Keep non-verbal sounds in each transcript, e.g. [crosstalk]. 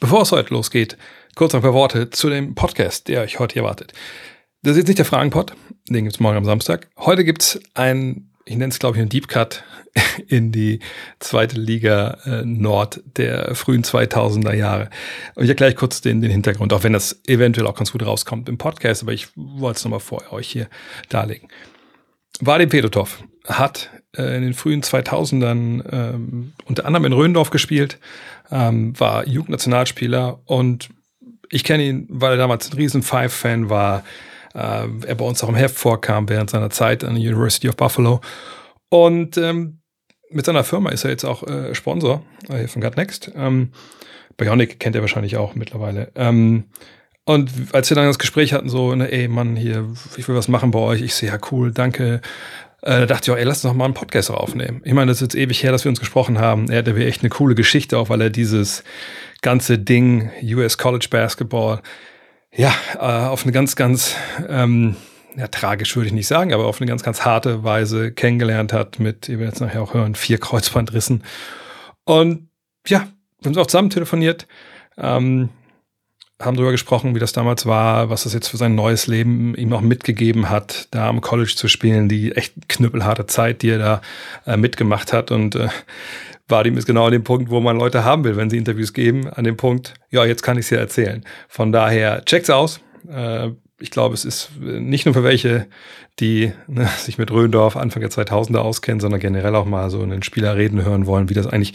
Bevor es heute losgeht, kurz ein paar Worte zu dem Podcast, der euch heute hier wartet. Das ist jetzt nicht der Fragenpod, den gibt es morgen am Samstag. Heute gibt es ein, ich nenne es glaube ich einen Deep Cut [laughs] in die zweite Liga äh, Nord der frühen 2000er Jahre. Und ich erkläre kurz den, den Hintergrund, auch wenn das eventuell auch ganz gut rauskommt im Podcast, aber ich wollte es nochmal vorher euch hier darlegen. Vadim Fedotov hat äh, in den frühen 2000ern ähm, unter anderem in Röndorf gespielt, ähm, war Jugendnationalspieler und ich kenne ihn, weil er damals ein riesen Five-Fan war. Äh, er bei uns auch im Heft vorkam während seiner Zeit an der University of Buffalo. Und ähm, mit seiner Firma ist er jetzt auch äh, Sponsor äh, von Gut Next. Ähm, Bionic kennt er wahrscheinlich auch mittlerweile. Ähm, und als wir dann das Gespräch hatten, so, ne, ey Mann, hier, ich will was machen bei euch, ich sehe, ja cool, danke. Äh, da dachte ich auch, ey, lass uns doch mal einen Podcast aufnehmen. Ich meine, das ist jetzt ewig her, dass wir uns gesprochen haben. Er hatte echt eine coole Geschichte, auch weil er dieses ganze Ding, US College Basketball, ja, äh, auf eine ganz, ganz, ähm, ja, tragisch würde ich nicht sagen, aber auf eine ganz, ganz harte Weise kennengelernt hat mit, ihr werdet es nachher auch hören, vier Kreuzbandrissen. Und ja, wir haben uns auch zusammen telefoniert. Ähm, haben darüber gesprochen, wie das damals war, was das jetzt für sein neues Leben ihm auch mitgegeben hat, da am College zu spielen, die echt knüppelharte Zeit, die er da äh, mitgemacht hat. Und äh, Vadim ist genau an dem Punkt, wo man Leute haben will, wenn sie Interviews geben, an dem Punkt, ja, jetzt kann ich es ja erzählen. Von daher, check's aus. Äh, ich glaube, es ist nicht nur für welche, die ne, sich mit Röndorf Anfang der 2000er auskennen, sondern generell auch mal so einen Spieler reden hören wollen, wie das eigentlich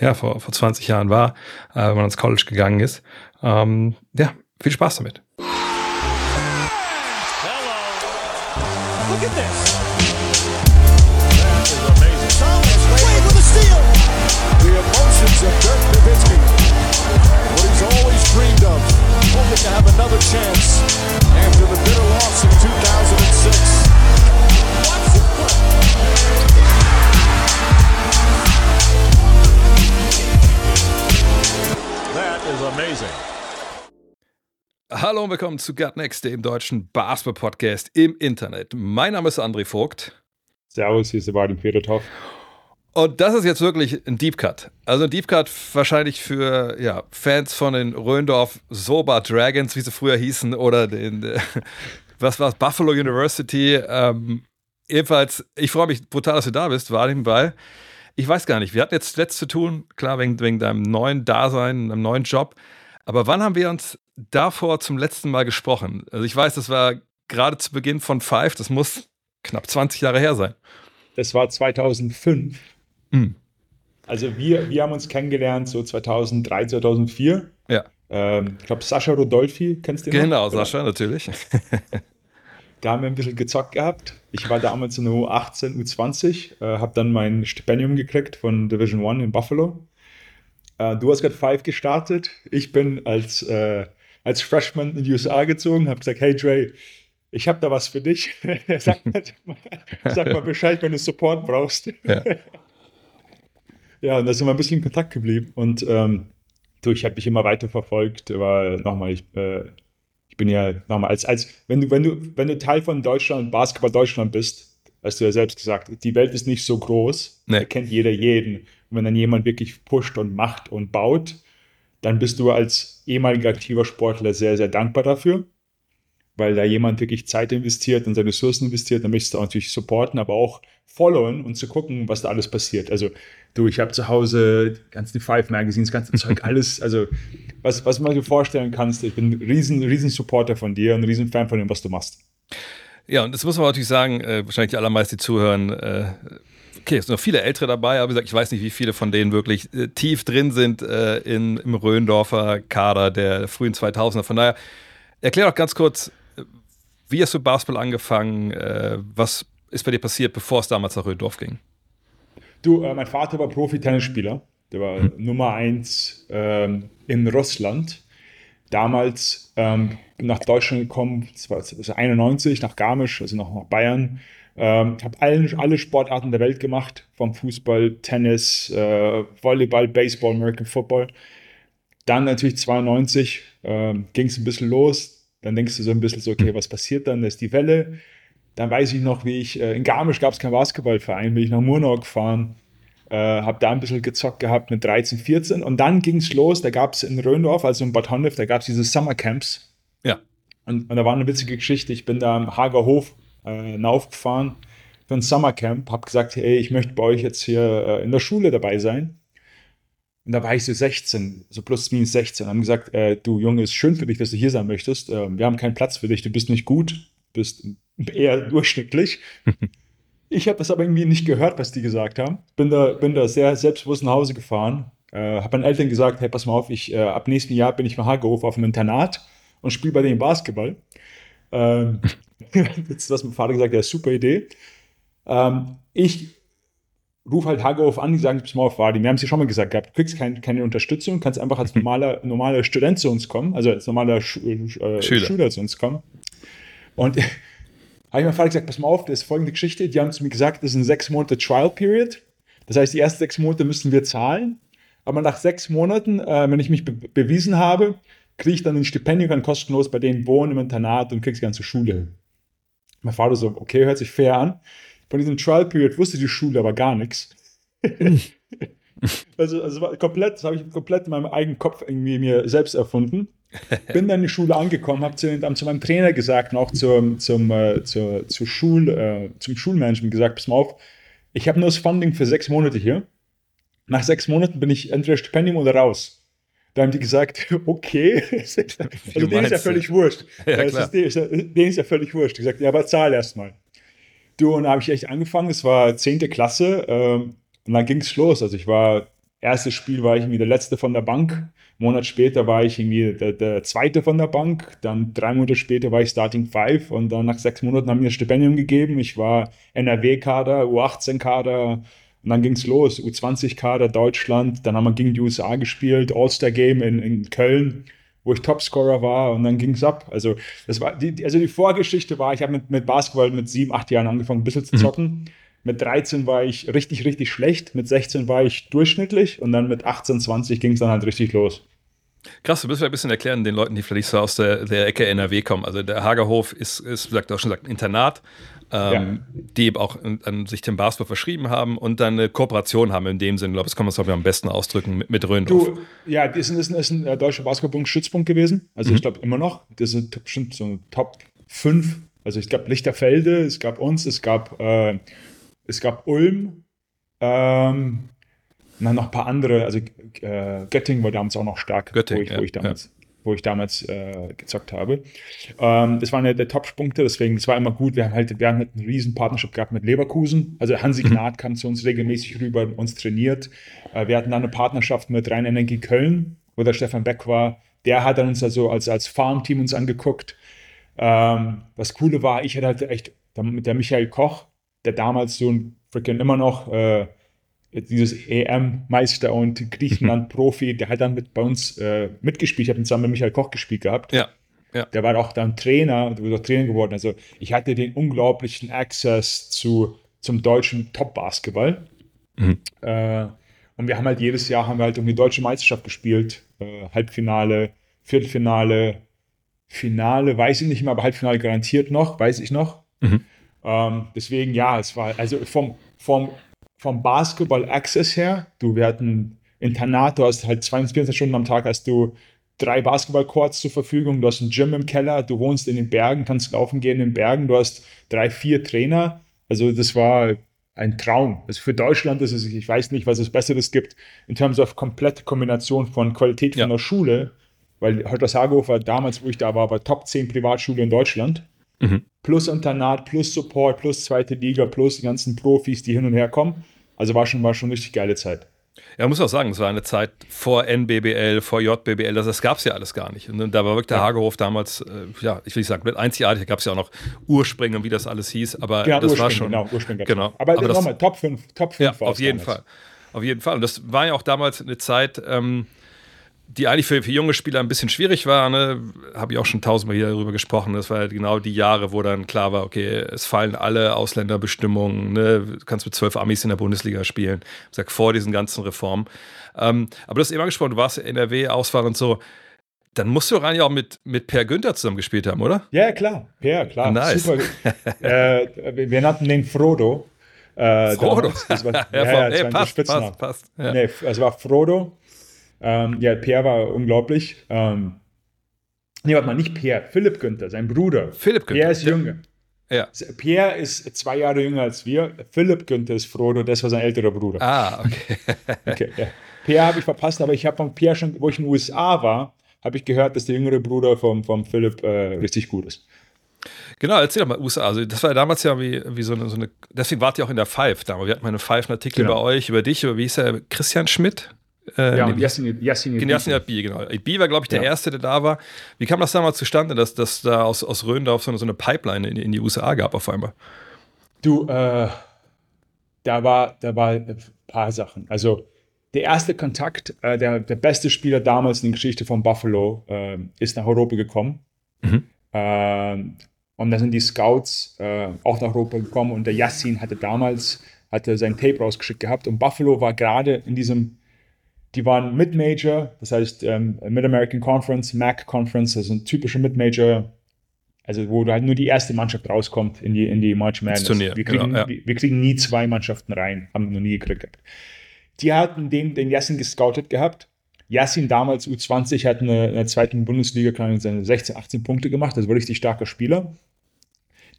ja, vor, vor 20 Jahren war, äh, wenn man ans College gegangen ist. Ähm, ja, viel Spaß damit. Hello. Look at this. Willkommen zu Gut Next, dem deutschen Basketball-Podcast im Internet. Mein Name ist André Vogt. Servus, hier ist Sebastian Federtoff. Und das ist jetzt wirklich ein Deep Cut. Also ein Deep Cut wahrscheinlich für ja, Fans von den Röndorf Soba Dragons, wie sie früher hießen, oder den, äh, [laughs] was war es, Buffalo University. Ähm, ebenfalls, ich freue mich brutal, dass du da bist, Vadim, weil ich weiß gar nicht, wir hatten jetzt letzt zu tun, klar, wegen, wegen deinem neuen Dasein, deinem neuen Job. Aber wann haben wir uns davor zum letzten Mal gesprochen? Also ich weiß, das war gerade zu Beginn von Five, das muss knapp 20 Jahre her sein. Das war 2005. Mhm. Also wir, wir haben uns kennengelernt so 2003, 2004. Ja. Ähm, ich glaube, Sascha Rodolfi, kennst du den Genau, noch? Sascha, natürlich. [laughs] da haben wir ein bisschen gezockt gehabt. Ich war damals in der U18, U20, äh, habe dann mein Stipendium gekriegt von Division One in Buffalo. Äh, du hast gerade Five gestartet. Ich bin als, äh, als Freshman in die USA gezogen, habe gesagt, hey Dre, ich habe da was für dich. [laughs] sag, [laughs] mal, sag, mal, Bescheid, wenn du Support brauchst. Ja, [laughs] ja und da sind wir ein bisschen in Kontakt geblieben. Und ähm, du, ich habe dich immer weiter verfolgt, weil nochmal, ich, äh, ich bin ja nochmal, als, als wenn du, wenn du, wenn du Teil von Deutschland, Basketball Deutschland bist, hast du ja selbst gesagt, die Welt ist nicht so groß, nee. da kennt jeder jeden. Und wenn dann jemand wirklich pusht und macht und baut, dann bist du als ehemaliger aktiver Sportler sehr, sehr dankbar dafür, weil da jemand wirklich Zeit investiert und seine Ressourcen investiert. Dann möchtest du auch natürlich supporten, aber auch followen und zu gucken, was da alles passiert. Also du, ich habe zu Hause die Five Magazines, ganze [laughs] Zeug, alles, also was, was man dir vorstellen kannst. Ich bin ein riesen, riesen Supporter von dir und ein riesen Fan von dem, was du machst. Ja, und das muss man natürlich sagen, äh, wahrscheinlich die allermeisten, die zuhören, äh, okay, es sind noch viele Ältere dabei, aber wie gesagt, ich weiß nicht, wie viele von denen wirklich äh, tief drin sind äh, in, im Röndorfer Kader der frühen 2000er. Von daher, erklär doch ganz kurz, wie hast du Basketball angefangen? Äh, was ist bei dir passiert, bevor es damals nach Röndorf ging? Du, äh, mein Vater war Profi-Tennisspieler. Der war hm. Nummer eins ähm, in Russland. Damals ähm, nach Deutschland gekommen, das war 91, nach Garmisch, also noch nach Bayern. Ähm, ich habe alle Sportarten der Welt gemacht, vom Fußball, Tennis, äh, Volleyball, Baseball, American Football. Dann natürlich 92 äh, ging es ein bisschen los. Dann denkst du so ein bisschen so, okay, was passiert dann? Da ist die Welle. Dann weiß ich noch, wie ich, äh, in Garmisch gab es keinen Basketballverein, bin ich nach Murnau gefahren, Äh, habe da ein bisschen gezockt gehabt mit 13, 14 und dann ging es los. Da gab es in Röndorf, also in Bad Honnef, da gab es diese Summercamps. Ja. Und, und, da war eine witzige Geschichte. Ich bin da am Hager Hof äh, hinaufgefahren für ein Summercamp, habe gesagt, hey, ich möchte bei euch jetzt hier äh, in der Schule dabei sein. Und da war ich so 16, so plus minus 16. Haben gesagt, äh, du Junge, ist schön für dich, dass du hier sein möchtest. Äh, wir haben keinen Platz für dich. Du bist nicht gut, bist eher [laughs] durchschnittlich. ich habe das aber irgendwie nicht gehört, was die gesagt haben. Bin da, bin da sehr selbstbewusst nach Hause gefahren. Äh, habe meinen Eltern gesagt, hey, pass mal auf, ich, äh, ab nächstem Jahr bin ich bei Hagehof auf dem Internat und spiele bei denen Basketball. Ähm, [laughs] jetzt hat mein Vater gesagt, ja, super Idee. Ähm, ich ruf halt Hagehof an, die sagen, bis mal auf Wadi. Wir haben es ja schon mal gesagt gehabt, du kriegst kein, keine Unterstützung, kannst einfach als [laughs] normaler, normaler Student zu uns kommen, also als normaler Sch äh, Schüler. Schüler. zu uns kommen. Und [laughs] habe ich meinem Vater gesagt, pass mal auf, das ist folgende Geschichte. Die haben zu mir gesagt, das ist ein sechs Monate Trial Period. Das heißt, die ersten sechs Monate müssen wir zahlen. Aber nach sechs Monaten, äh, wenn ich mich be bewiesen habe, kriege ich dann ein Stipendium, kann kostenlos bei denen wohnen im Internat und kriegst die ganze Schule. Mein Vater so, okay, hört sich fair an. Von diesem Trial Period wusste die Schule aber gar nichts. [laughs] also, also komplett, das habe ich komplett in meinem eigenen Kopf irgendwie mir selbst erfunden. Bin dann in die Schule angekommen, habe zu, zu, meinem Trainer gesagt und auch zum, zum, äh, zur, zur Schul, äh, zum Schulmanagement gesagt, pass mal auf, ich habe nur das Funding für sechs Monate hier. Nach sechs Monaten bin ich entweder Stipendium oder raus. Da haben die gesagt, [laughs] okay, [laughs] also denen ist ja völlig wurscht. [laughs] Ja, ist, denen ist ja völlig wurscht. Die gesagt, ja, aber zahl erstmal. Du, und da habe ich echt angefangen, es war 10. Klasse ähm, und dann ging es los. Also ich war, erstes Spiel war ich irgendwie der Letzte von der Bank. Einen Monat später war ich irgendwie der, der Zweite von der Bank. Dann drei Monate später war ich Starting Five und dann nach sechs Monaten haben mir ein Stipendium gegeben. Ich war NRW-Kader, U18-Kader, und dann ging es los, U20-Kader Deutschland, dann haben wir gegen die USA gespielt, All-Star-Game in, in Köln wo ich Topscorer war und dann ging es ab. Also, das war die, also die Vorgeschichte war, ich habe mit, mit Basketball mit sieben, acht Jahren angefangen, ein bisschen zu mhm. zocken. Mhm. Mit 13 war ich richtig, richtig schlecht. Mit 16 war ich durchschnittlich und dann mit 18, 20 ging es dann halt richtig los. Krass, du musst vielleicht ein bisschen erklären den Leuten, die vielleicht so aus der, der Ecke NRW kommen. Also der Hagerhof ist, ist wie gesagt, auch schon gesagt, ein Internat ähm, ja. die eben auch an sich dem Basketball verschrieben haben und dann eine Kooperation haben in dem Sinne. Ich glaube, das kann man es am besten ausdrücken mit, mit Röndorf. Du, ja, das ist, ein, ist ein, ein deutscher Basketball-Stützpunkt gewesen. Also mhm. ich glaube immer noch. Das sind bestimmt so Top 5. Also es gab Lichterfelde, es gab uns, es gab, äh, es gab Ulm, ähm, dann noch ein paar andere, also äh, Göttingen war damals auch noch stark, Göttingen, wo, ich, ja, wo ich damals wo ich damals äh, gezockt habe. Ähm, das waren ja der Top-Punkte, deswegen, es war immer gut. Wir haben halt, wir haben halt einen riesen Partnership gehabt mit Leverkusen. Also Hansi mhm. Gnad kam zu uns regelmäßig rüber, uns trainiert. Äh, wir hatten dann eine Partnerschaft mit Rhein-Energie Köln, wo der Stefan Beck war. Der hat dann uns also als, als Farmteam uns angeguckt. Ähm, das Coole war, ich hatte halt echt mit der Michael Koch, der damals so ein freaking immer noch äh, dieses EM-Meister und Griechenland-Profi, der hat dann mit bei uns äh, mitgespielt. Ich habe zusammen mit Michael Koch gespielt gehabt. Ja. Ja. Der war auch dann Trainer, du bist auch Trainer geworden. Also ich hatte den unglaublichen Access zu, zum deutschen Top-Basketball. Mhm. Äh, und wir haben halt jedes Jahr haben wir halt um die deutsche Meisterschaft gespielt. Äh, Halbfinale, Viertelfinale, Finale, weiß ich nicht mehr, aber Halbfinale garantiert noch, weiß ich noch. Mhm. Ähm, deswegen, ja, es war also vom, vom vom Basketball Access her, du, wir hatten Internat, du hast halt 22 Stunden am Tag, hast du drei Basketballcourts zur Verfügung, du hast ein Gym im Keller, du wohnst in den Bergen, kannst laufen gehen in den Bergen, du hast drei, vier Trainer. Also das war ein Traum. Also für Deutschland ist es, ich weiß nicht, was es Besseres gibt, in terms of komplette Kombination von Qualität ja. von der Schule, weil Holters Hagofer damals, wo ich da war, war Top 10 Privatschule in Deutschland. Mhm. Plus Internat, plus Support, plus zweite Liga, plus die ganzen Profis, die hin und her kommen. Also war schon, war schon eine richtig geile Zeit. Ja, muss auch sagen, es war eine Zeit vor NBBL, vor JBBL, das, das gab es ja alles gar nicht. Und da war wirklich der ja. Hagehof damals, äh, ja, ich will nicht sagen, mit einzigartig, da gab es ja auch noch Ursprünge und wie das alles hieß, aber ja, das war schon. Genau, Ursprünge genau. Aber, aber nochmal, Top 5, Top 5 ja, auf jeden damals. Fall. Auf jeden Fall. Und das war ja auch damals eine Zeit, ähm, die eigentlich für, für, junge Spieler ein bisschen schwierig war. Ne? Habe ich auch schon tausendmal hier darüber gesprochen. Das war halt genau die Jahre, wo dann klar war, okay, es fallen alle Ausländerbestimmungen. Ne? Du kannst mit zwölf Amis in der Bundesliga spielen. Ich sag, vor diesen ganzen Reformen. Ähm, aber du hast eben angesprochen, du warst NRW-Auswahl und so. Dann musst du rein ja auch mit, mit Per Günther zusammen gespielt haben, oder? Ja, klar. Per, klar. Nice. Super. [laughs] äh, wir nannten den Frodo. Äh, Frodo. damals. Das war, [laughs] ja, ja, ja, das war passt, passt, passt. Ja. Nee, es war Frodo. Ähm, ja, Pierre war unglaublich. Ähm, nee, warte mal, nicht Pierre, Philipp Günther, sein Bruder. Philipp Günther. Pierre ist jünger. Ja. Pierre ist zwei Jahre jünger als wir. Philipp Günther ist Frodo, das war sein älterer Bruder. Ah, okay. [laughs] Okay, ja. Pierre habe ich verpasst, aber ich habe von Pierre schon, wo ich in den USA war, habe ich gehört, dass der jüngere Bruder vom, vom Philipp äh, richtig gut ist. Genau, erzähl doch mal, USA. Also, das war ja damals ja wie, wie so, eine, so eine. Deswegen wart ihr auch in der Five damals. Wir hatten mal einen Five-Artikel Genau. über euch, über dich, über wie hieß er? Christian Schmidt? Äh, Ja, nee, Yassin, Yassin, Yassin Adbi, genau. Adbi war, glaube ich, der Ja. Erste, der da war. Wie kam das damals zustande, dass, dass da aus, aus Röndorf so eine, so eine Pipeline in, in die USA gab auf einmal? Du, äh, da war, da war ein paar Sachen. Also der erste Kontakt, äh, der, der beste Spieler damals in der Geschichte von Buffalo, äh, ist nach Europa gekommen. Mhm. Ähm, und da sind die Scouts äh, auch nach Europa gekommen und der Yassin hatte damals hatte sein Tape rausgeschickt gehabt und Buffalo war gerade in diesem, die waren Mid-Major, das heißt ähm, Mid-American Conference, MAC Conference, das ist ein typischer Mid-Major, also wo halt nur die erste Mannschaft rauskommt in die, in die March Madness. Turnier, wir, kriegen, genau, ja. wir, wir kriegen nie zwei Mannschaften rein, haben wir noch nie gekriegt. Die hatten den, den Yassin gescoutet gehabt. Yassin damals U20 hat eine, in der zweiten Bundesliga seine 16, 18 Punkte gemacht, das war ein richtig starker Spieler.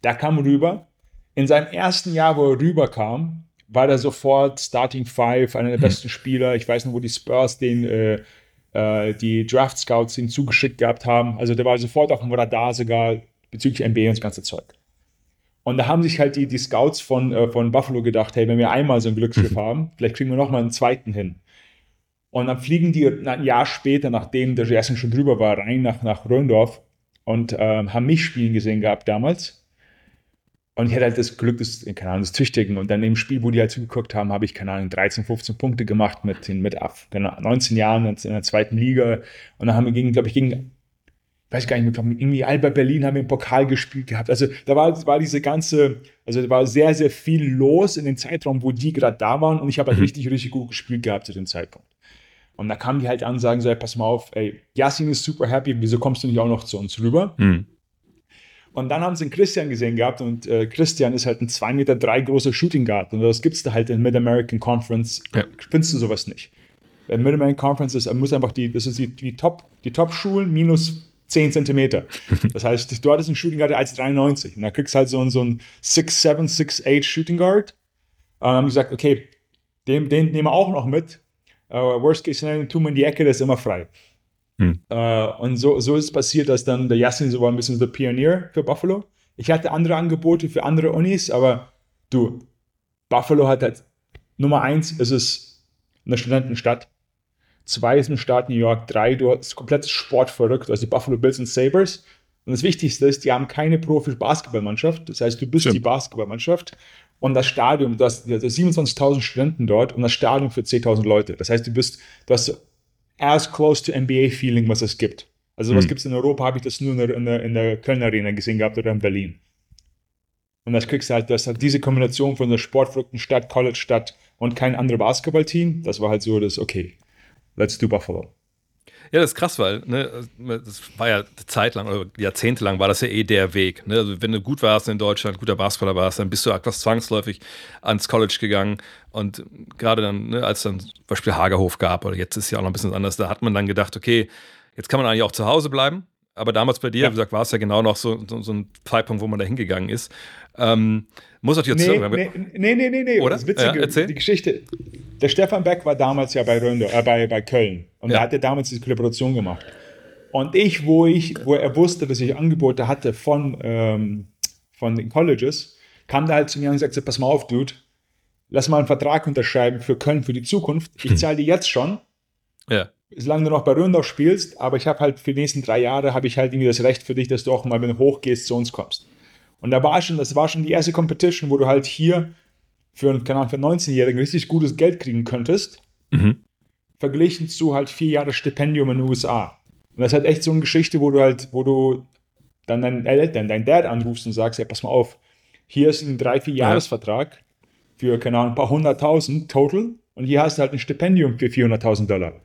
Da kam rüber. In seinem ersten Jahr, wo er rüberkam, war er sofort Starting Five, einer der besten Spieler. Ich weiß noch, wo die Spurs den äh, äh, die Draft Scouts ihn zugeschickt gehabt haben. Also der war sofort auf dem Radar sogar bezüglich NBA und das ganze Zeug. Und da haben sich halt die, die Scouts von, äh, von Buffalo gedacht, hey, wenn wir einmal so ein Glücksschiff haben, vielleicht kriegen wir noch mal einen zweiten hin. Und dann fliegen die ein Jahr später, nachdem der Jason schon drüber war, rein nach, nach Röndorf und ähm, haben mich spielen gesehen gehabt damals. Und ich hatte halt das Glück des, keine Ahnung, des Tüchtigen. Und dann im Spiel, wo die halt zugeguckt haben, habe ich, keine Ahnung, 13, 15 Punkte gemacht mit, den- mit ab- genau, 19 Jahren in der zweiten Liga. Und dann haben wir gegen, glaube ich, gegen, ich weiß gar nicht mehr, irgendwie Alba Berlin haben wir im Pokal gespielt gehabt. Also da war, war diese ganze, also da war sehr, sehr viel los in dem Zeitraum, wo die gerade da waren. Und ich habe halt Mhm. richtig, richtig gut gespielt gehabt zu dem Zeitpunkt. Und da kamen die halt an und sagen so, ey, pass mal auf, ey, Yassin ist super happy, wieso kommst du nicht auch noch zu uns rüber? Hm. Und dann haben sie einen Christian gesehen gehabt und äh, Christian ist halt ein 2,3 Meter drei großer Shooting Guard und das gibt es da halt in Mid-American Conference. Ja. Findest du sowas nicht. In Mid-American Conference ist, muss einfach die, das ist die, die Top, die Top-Schulen minus 10 Zentimeter. [laughs] Das heißt, du hattest einen Shooting Guard der 1,93 und da kriegst du halt so, einen- so einen 6'7, 6'8 Shooting Guard. Und dann haben gesagt, okay, den, den nehmen wir auch noch mit. Uh, worst case scenario, tun wir in die Ecke, der ist immer frei. Hm. Äh, und so, so ist es passiert, dass dann der Yassin so war ein bisschen der Pionier für Buffalo. Ich hatte andere Angebote für andere Unis, aber du, Buffalo hat halt Nummer eins, ist es eine Studentenstadt. Zwei ist eine Stadt New York. Drei, du hast komplett sportverrückt, also die Buffalo Bills und Sabres. Und das Wichtigste ist, die haben keine Profi-Basketballmannschaft. Das heißt, du bist Stimmt. die Basketballmannschaft. Und das Stadion, du hast, du hast 27.000 Studenten dort und das Stadion für 10.000 Leute. Das heißt, du bist, du hast as close to NBA-Feeling, was es gibt. Also, was Hm. gibt es in Europa, habe ich das nur in der, in, der, in der Köln Arena gesehen gehabt oder in Berlin. Und das kriegst du halt, das hat diese Kombination von der sportverrückten Stadt, College-Stadt und kein anderes Basketballteam. Das war halt so das, okay, let's do Buffalo. Ja, das ist krass, weil ne, das war ja zeitlang oder jahrzehntelang war das ja eh der Weg. Ne? Also wenn du gut warst in Deutschland, guter Basketballer warst, dann bist du etwas zwangsläufig ans College gegangen. Und gerade dann, ne, als dann zum Beispiel Hagerhof gab, oder jetzt ist ja auch noch ein bisschen anders, da hat man dann gedacht, okay, jetzt kann man eigentlich auch zu Hause bleiben. Aber damals bei dir, Ja. wie gesagt, war es ja genau noch so, so, so ein Zeitpunkt, wo man da hingegangen ist. Ähm, muss natürlich Nee, jetzt nee, nee, nee, nee, nee. Oder? Das Witzige, Ja, die Geschichte. Der Stefan Beck war damals ja bei Röndo, äh, bei, bei Köln. Und Ja. er hatte damals diese Kollaboration gemacht. Und ich, wo ich, wo er wusste, dass ich Angebote hatte von, ähm, von den Colleges, kam der halt zu mir und sagte, pass mal auf, Dude, lass mal einen Vertrag unterschreiben für Köln für die Zukunft. Ich zahle dir jetzt schon, Ja. Solange du noch bei Röndorf spielst, aber ich habe halt für die nächsten drei Jahre habe ich halt irgendwie das Recht für dich, dass du auch mal, wenn du hochgehst, zu uns kommst. Und da war schon, das war schon die erste Competition, wo du halt hier für, einen- keine Ahnung, für einen 19-Jährigen richtig gutes Geld kriegen könntest, Mhm. verglichen zu halt vier Jahre Stipendium in den USA. Und das ist halt echt so eine Geschichte, wo du halt, wo du dann deinen Eltern, deinen Dad anrufst und sagst, ja, pass mal auf, hier ist ein drei, vier Jahresvertrag für, keine Ahnung, ein paar hunderttausend total und hier hast du halt ein Stipendium für 400.000 Dollar.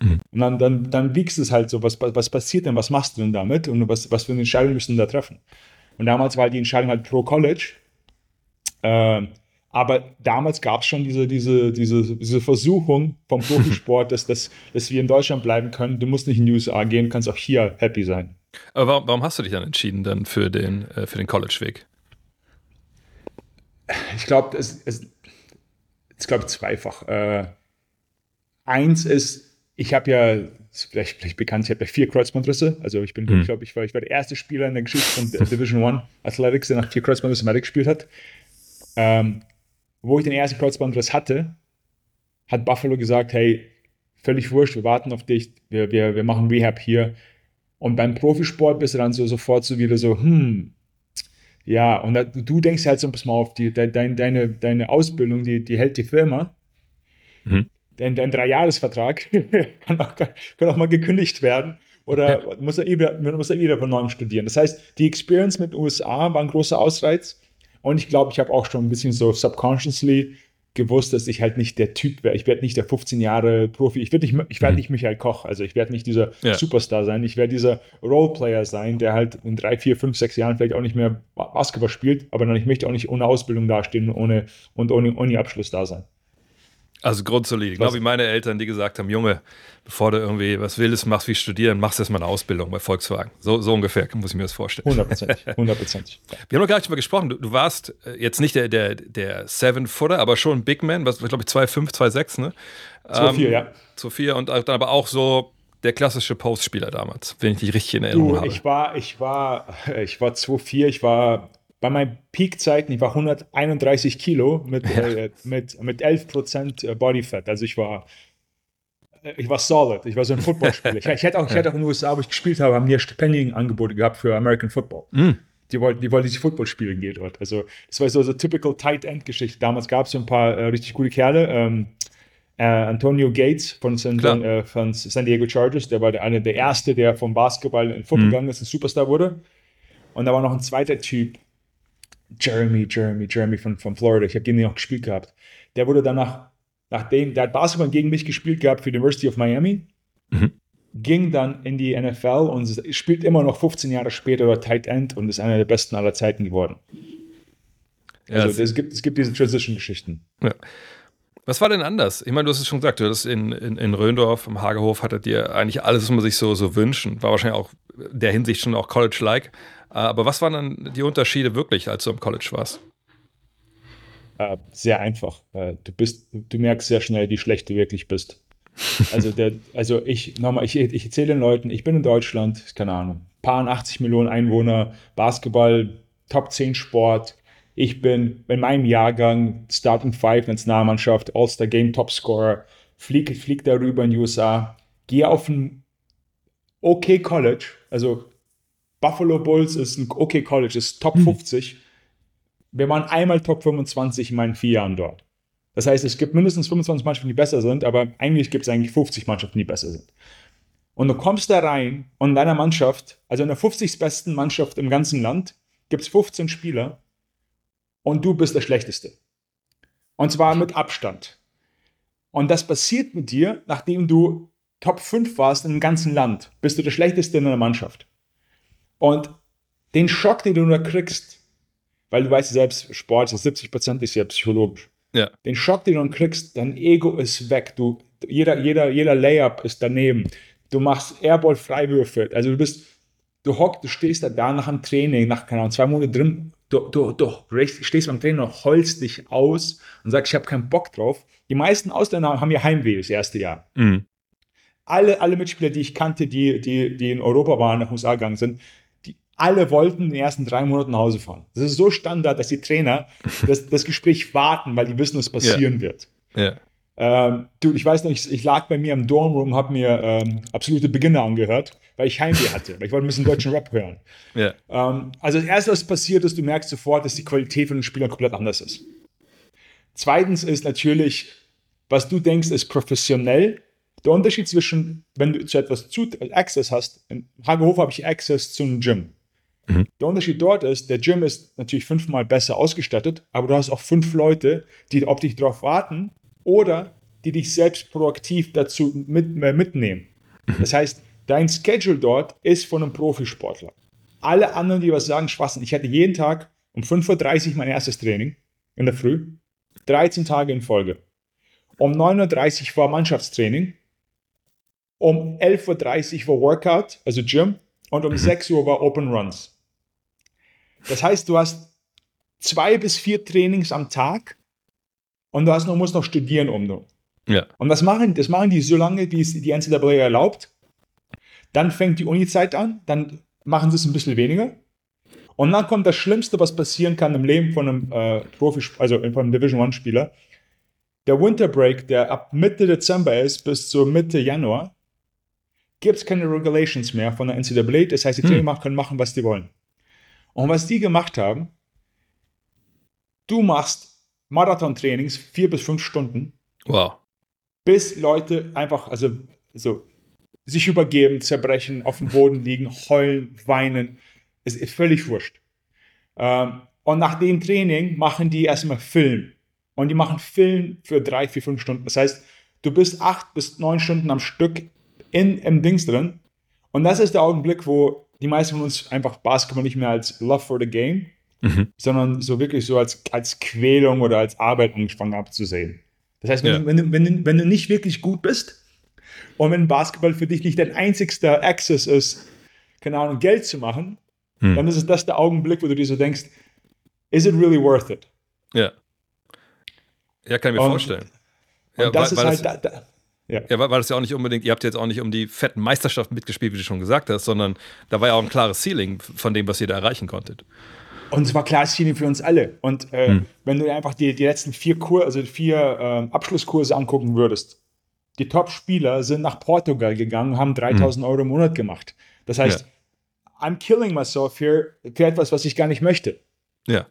Und dann, dann, dann wiegst du es halt so, was, was passiert denn, was machst du denn damit und was, was für eine Entscheidung müssen wir da treffen. Und damals war die Entscheidung halt pro College. Ähm, Aber damals gab es schon diese, diese, diese, diese Versuchung vom [laughs] Profisport, dass, dass, dass wir in Deutschland bleiben können. Du musst nicht in die USA gehen, kannst auch hier happy sein. Aber warum, warum hast du dich dann entschieden dann für den, äh, für den College-Weg? Ich glaube, es, es ist, glaube zweifach. Äh, eins ist, ich habe ja, vielleicht, vielleicht bekannt, ich habe ja vier Kreuzbandrisse. Also ich bin, mhm. ich glaube, ich war, ich war der erste Spieler in der Geschichte von Division One Athletics, der nach vier Kreuzbandrissen Medic gespielt hat. Ähm, wo ich den ersten Kreuzbandriss hatte, hat Buffalo gesagt, hey, völlig wurscht, wir warten auf dich, wir, wir, wir machen Rehab hier. Und beim Profisport bist du dann so sofort so wieder so, hm, ja, und da, du denkst halt so, pass mal auf, die, de, deine, deine Ausbildung, die, die hält die Firma. Mhm. Dein, dein Dreijahresvertrag [laughs] kann, auch, kann auch mal gekündigt werden oder ja. muss, er wieder, muss er wieder von neuem studieren. Das heißt, die Experience mit den USA war ein großer Ausreiz. Und ich glaube, ich habe auch schon ein bisschen so subconsciously gewusst, dass ich halt nicht der Typ wäre. Ich werde nicht der 15 Jahre Profi. Ich werde nicht, ich mhm. nicht Michael Koch. Also ich werde nicht dieser ja. Superstar sein. Ich werde dieser Roleplayer sein, der halt in drei, vier, fünf, sechs Jahren vielleicht auch nicht mehr Basketball spielt. Aber dann ich möchte auch nicht ohne Ausbildung dastehen ohne, und ohne, ohne Abschluss da sein. Also grundsolide. Genau wie meine Eltern, die gesagt haben, Junge, bevor du irgendwie was Wildes machst wie studieren, machst du erstmal eine Ausbildung bei Volkswagen. So, so ungefähr muss ich mir das vorstellen. Hundertprozentig. [laughs] Hundertprozentig. Wir haben noch gar nicht drüber gesprochen. Du, du warst äh, jetzt nicht der, der, der Seven-Footer, aber schon ein Big Man, was glaube ich 2,5, 2,6, ne? 2,4, ähm, ja. 2,4 und dann aber auch so der klassische Postspieler damals, wenn ich dich richtig in Erinnerung du, habe. Ich war, ich war, ich war 2,4, ich war bei meinen Peak-Zeiten, ich war 131 Kilo mit, ja. äh, mit, mit 11 Prozent äh, Bodyfat. Also ich war, äh, ich war solid. Ich war so ein Footballspieler. ich, ich, hätte auch, ich hätte auch in den USA, wo ich gespielt habe, haben die Stipendienangebote gehabt für American Football. Mm. Die wollten, die wollten sich Football spielen gehen dort. Also das war so so typical Tight End Geschichte. Damals gab es so ein paar äh, richtig gute Kerle. Ähm, äh, Antonio Gates von San, äh, von San, Diego Chargers, der war der, einer der erste, der vom Basketball in Football mm. gegangen ist, ein Superstar wurde. Und da war noch ein zweiter Typ, Jeremy, Jeremy, Jeremy von, von Florida. Ich habe gegen ihn auch gespielt gehabt. Der wurde danach, nachdem, der hat Basketball gegen mich gespielt gehabt für die University of Miami, mhm. ging dann in die NFL und spielt immer noch 15 Jahre später Tight End und ist einer der besten aller Zeiten geworden. Ja, also es gibt, es gibt diese Transition-Geschichten. Ja. Was war denn anders? Ich meine, du hast es schon gesagt, du hast in, in, in Röndorf, im Hagehof, hattet ihr eigentlich alles, was man sich so, so wünschen. War wahrscheinlich auch der Hinsicht schon auch College-like. Aber was waren dann die Unterschiede wirklich, als du im College warst? Äh, sehr einfach. Äh, du bist, du merkst sehr schnell, wie schlecht du wirklich bist. [laughs] Also, der, also ich, nochmal, ich, ich erzähle den Leuten, ich bin in Deutschland, keine Ahnung, paar 80 Millionen Einwohner, Basketball, Top 10 Sport. Ich bin in meinem Jahrgang Starting Five Nationalmannschaft, All-Star Game Topscorer, fliege flieg darüber in die USA, gehe auf ein okay College, also Buffalo Bulls ist ein okay College, ist Top 50. Mhm. Wir waren einmal Top 25 in meinen vier Jahren dort. Das heißt, es gibt mindestens 25 Mannschaften, die besser sind, aber eigentlich gibt es eigentlich 50 Mannschaften, die besser sind. Und du kommst da rein und in deiner Mannschaft, also in der 50. besten Mannschaft im ganzen Land, gibt es 15 Spieler und du bist der Schlechteste. Und zwar mit Abstand. Und das passiert mit dir, nachdem du Top 5 warst im ganzen Land. Bist du der Schlechteste in der Mannschaft. Und den Schock, den du da kriegst, weil du weißt selbst, Sport ist 70 Prozent ist ja psychologisch. Ja. Den Schock, den du kriegst, dein Ego ist weg. Du, jeder, jeder, jeder Layup ist daneben. Du machst Airball-Freiwürfe. Also du bist, du hockst, du stehst da, da nach einem Training, nach, keine Ahnung, zwei Monaten drin, du, du, du stehst beim Training und holst dich aus und sagst, ich habe keinen Bock drauf. Die meisten Ausländer haben ja Heimweh das erste Jahr. Mhm. Alle, alle Mitspieler, die ich kannte, die, die, die in Europa waren, nach USA gegangen sind, alle wollten in den ersten drei Monaten nach Hause fahren. Das ist so Standard, dass die Trainer [laughs] das, das Gespräch warten, weil die wissen, was passieren yeah. wird. Yeah. Ähm, du, ich weiß noch, ich, ich, lag bei mir im Dormroom, habe mir ähm, absolute Beginner angehört, weil ich Heimweh hatte. weil ich wollte ein bisschen deutschen Rap hören. [laughs] Yeah. Ähm, also das Erste, was passiert ist, du merkst sofort, dass die Qualität von den Spielern komplett anders ist. Zweitens ist natürlich, was du denkst, ist professionell. Der Unterschied zwischen, wenn du zu etwas zu Access hast, in Hagehof habe ich Access zu einem Gym. Mhm. Der Unterschied dort ist, der Gym ist natürlich fünfmal besser ausgestattet, aber du hast auch fünf Leute, die auf dich drauf warten oder die dich selbst proaktiv dazu mit, äh, mitnehmen. Mhm. Das heißt, dein Schedule dort ist von einem Profisportler. Alle anderen, die was sagen, Schwachsinn. Ich hatte jeden Tag um 5.30 Uhr mein erstes Training in der Früh. 13 Tage in Folge. Um 9.30 Uhr war Mannschaftstraining. Um 11.30 Uhr war Workout, also Gym. Und um 6 Uhr war Open Runs. Das heißt, du hast zwei bis vier Trainings am Tag und du hast noch, musst noch studieren um du. Ja. Und das machen, das machen die so lange, wie es die NCAA erlaubt. Dann fängt die Uni-Zeit an, dann machen sie es ein bisschen weniger. Und dann kommt das Schlimmste, was passieren kann im Leben von einem äh, Profi, also von einem Division One-Spieler. Der Winter Break, der ab Mitte Dezember ist bis zur Mitte Januar, gibt es keine Regulations mehr von der NCAA. Das heißt, die Hm. Trainer können machen, was die wollen. Und was die gemacht haben, du machst Marathon-Trainings vier bis fünf Stunden, Wow. bis Leute einfach, also so, sich übergeben, zerbrechen, auf dem Boden liegen, heulen, weinen. Es ist völlig wurscht. Ähm, und nach dem Training machen die erstmal Film. Und die machen Film für drei, vier, fünf Stunden. Das heißt, du bist acht bis neun Stunden am Stück in, im Dings drin. Und das ist der Augenblick, wo die meisten von uns einfach Basketball nicht mehr als Love for the Game, Mhm. sondern so wirklich so als, als Quälung oder als Arbeit angefangen abzusehen. Das heißt, wenn, Ja. du, wenn, du, wenn, du, wenn du nicht wirklich gut bist und wenn Basketball für dich nicht dein einzigster Access ist, keine Ahnung, Geld zu machen, Hm. dann ist es das der Augenblick, wo du dir so denkst, is it really worth it? Ja. Ja, kann ich mir Und- vorstellen. Und Ja, das weil- ist weil halt, das- da, da, ja. Ja, weil weil das ja auch nicht unbedingt, ihr habt jetzt auch nicht um die fetten Meisterschaften mitgespielt, wie du schon gesagt hast, sondern da war ja auch ein klares Ceiling von dem, was ihr da erreichen konntet. Und es war klar Ziel für uns alle. Und äh, Hm. wenn du dir einfach die, die letzten vier Kur also vier ähm, Abschlusskurse angucken würdest, die Top-Spieler sind nach Portugal gegangen und haben 3000 Euro im Monat gemacht. Das heißt, I'm killing myself here für etwas, was ich gar nicht möchte. Ja.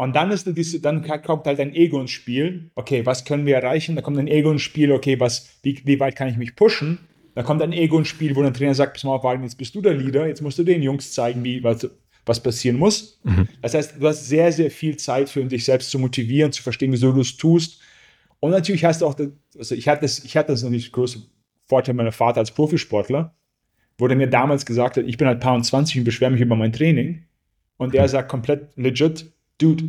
Und dann ist diese, dann kommt halt ein Ego ins Spiel. Okay, was können wir erreichen? Da kommt ein Ego ins Spiel. Okay, was, wie, wie weit kann ich mich pushen? Da kommt ein Ego ins Spiel, wo der Trainer sagt, pass mal auf, Wagner, jetzt bist du der Leader, jetzt musst du den Jungs zeigen, wie, was, was passieren muss. Das heißt, du hast sehr, sehr viel Zeit für dich selbst zu motivieren, zu verstehen, wieso du es tust. Und natürlich hast du auch, also ich hatte das, ich hatte das natürlich große Vorteil meiner Vater als Profisportler, wo der mir damals gesagt hat, ich bin halt paar 20 und beschwere mich über mein Training. Und er sagt komplett legit, Dude,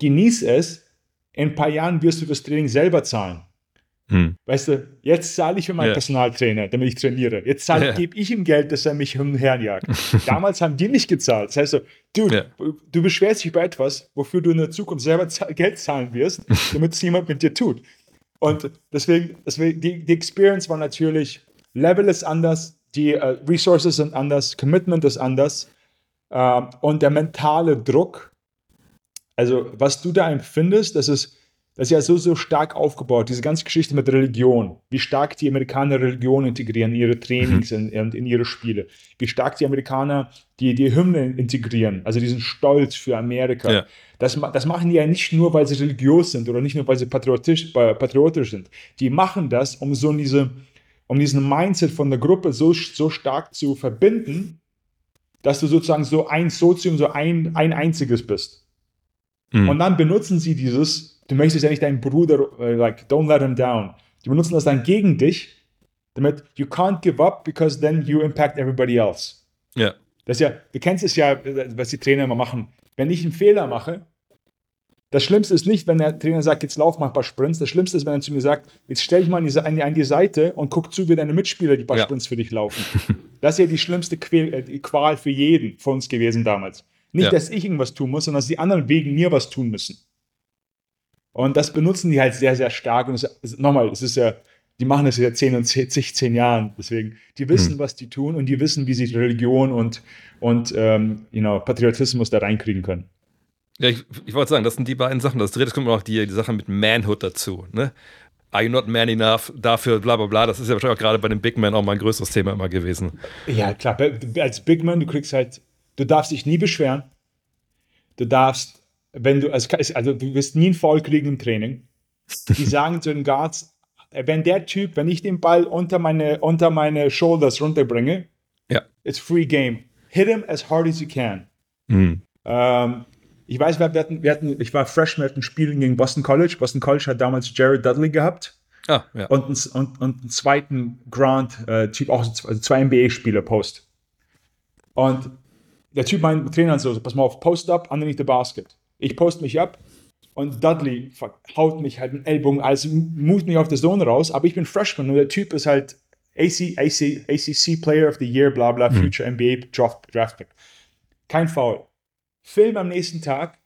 genieß es, in ein paar Jahren wirst du das Training selber zahlen. Hm. Weißt du, jetzt zahle ich für meinen Ja. Personaltrainer, damit ich trainiere. Jetzt zahle, Ja. gebe ich ihm Geld, dass er mich hin und her jagt. [laughs] Damals haben die nicht gezahlt. Das heißt so, Dude, du beschwerst dich über etwas, wofür du in der Zukunft selber Geld zahlen wirst, [laughs] damit es jemand mit dir tut. Und deswegen, deswegen die, die Experience war natürlich, Level ist anders, die äh, Resources sind anders, Commitment ist anders äh, und der mentale Druck, also was du da empfindest, das ist, das ist ja so, so stark aufgebaut, diese ganze Geschichte mit Religion, wie stark die Amerikaner Religion integrieren in ihre Trainings und in, in ihre Spiele, wie stark die Amerikaner die, die Hymne integrieren, also diesen Stolz für Amerika. Ja. Das, das machen die ja nicht nur, weil sie religiös sind oder nicht nur, weil sie patriotisch, patriotisch sind. Die machen das, um so diese, um diesen Mindset von der Gruppe so, so stark zu verbinden, dass du sozusagen so ein Sozium, so ein, ein einziges bist. Hm. Und dann benutzen sie dieses, du möchtest ja nicht deinen Bruder, äh, like, don't let him down. Die benutzen das dann gegen dich, damit you can't give up because then you impact everybody else. Ja. Das ist ja, du kennst es ja, was die Trainer immer machen. Wenn ich einen Fehler mache, das Schlimmste ist nicht, wenn der Trainer sagt, jetzt lauf mal ein paar Sprints. Das Schlimmste ist, wenn er zu mir sagt, jetzt stell dich mal an die, an die, Seite und guck zu, wie deine Mitspieler die paar Ja. Sprints für dich laufen. Das ist ja die schlimmste äh, Qual für jeden von uns gewesen damals. Nicht, Ja. dass ich irgendwas tun muss, sondern dass die anderen wegen mir was tun müssen. Und das benutzen die halt sehr, sehr stark. Und nochmal, es ist ja, die machen das ja 10 und 10, zig, 10 Jahren. Deswegen, die wissen, Hm. was die tun und die wissen, wie sie Religion und, und ähm, you know, Patriotismus da reinkriegen können. Ja, ich, ich wollte sagen, das sind die beiden Sachen. Das dritte kommt noch die, die Sache mit Manhood dazu. Ne? Are you not man enough dafür, bla bla bla. Das ist ja wahrscheinlich auch gerade bei den Big Men auch mal ein größeres Thema immer gewesen. Ja, klar. Als Big Man, du kriegst halt, du darfst dich nie beschweren. Du darfst, wenn du, also, also du wirst nie einen Foul kriegen im Training. Die [laughs] sagen zu den Guards, äh, wenn der Typ, wenn ich den Ball unter meine, unter meine Shoulders runterbringe, Ja. it's free game. Hit him as hard as you can. Hm. Ähm, ich weiß, wir hatten, wir hatten, ich war Freshman, wir hatten Spielen gegen Boston College. Boston College hat damals Jared Dudley gehabt Ah, ja. und, einen- und, und einen zweiten Grant-Typ, auch so- also zwei NBA-Spieler Post. Und der Typ, mein Trainer, so, pass mal auf, Post up underneath the basket. Ich post mich ab Und Dudley haut mich halt mit Ellbogen, also moved mich auf der Zone raus, aber ich bin Freshman und der Typ ist halt AC, AC, ACC Player of the Year, bla bla, mhm. Future NBA Draft, Draft Pick. Kein Foul. Film am nächsten Tag.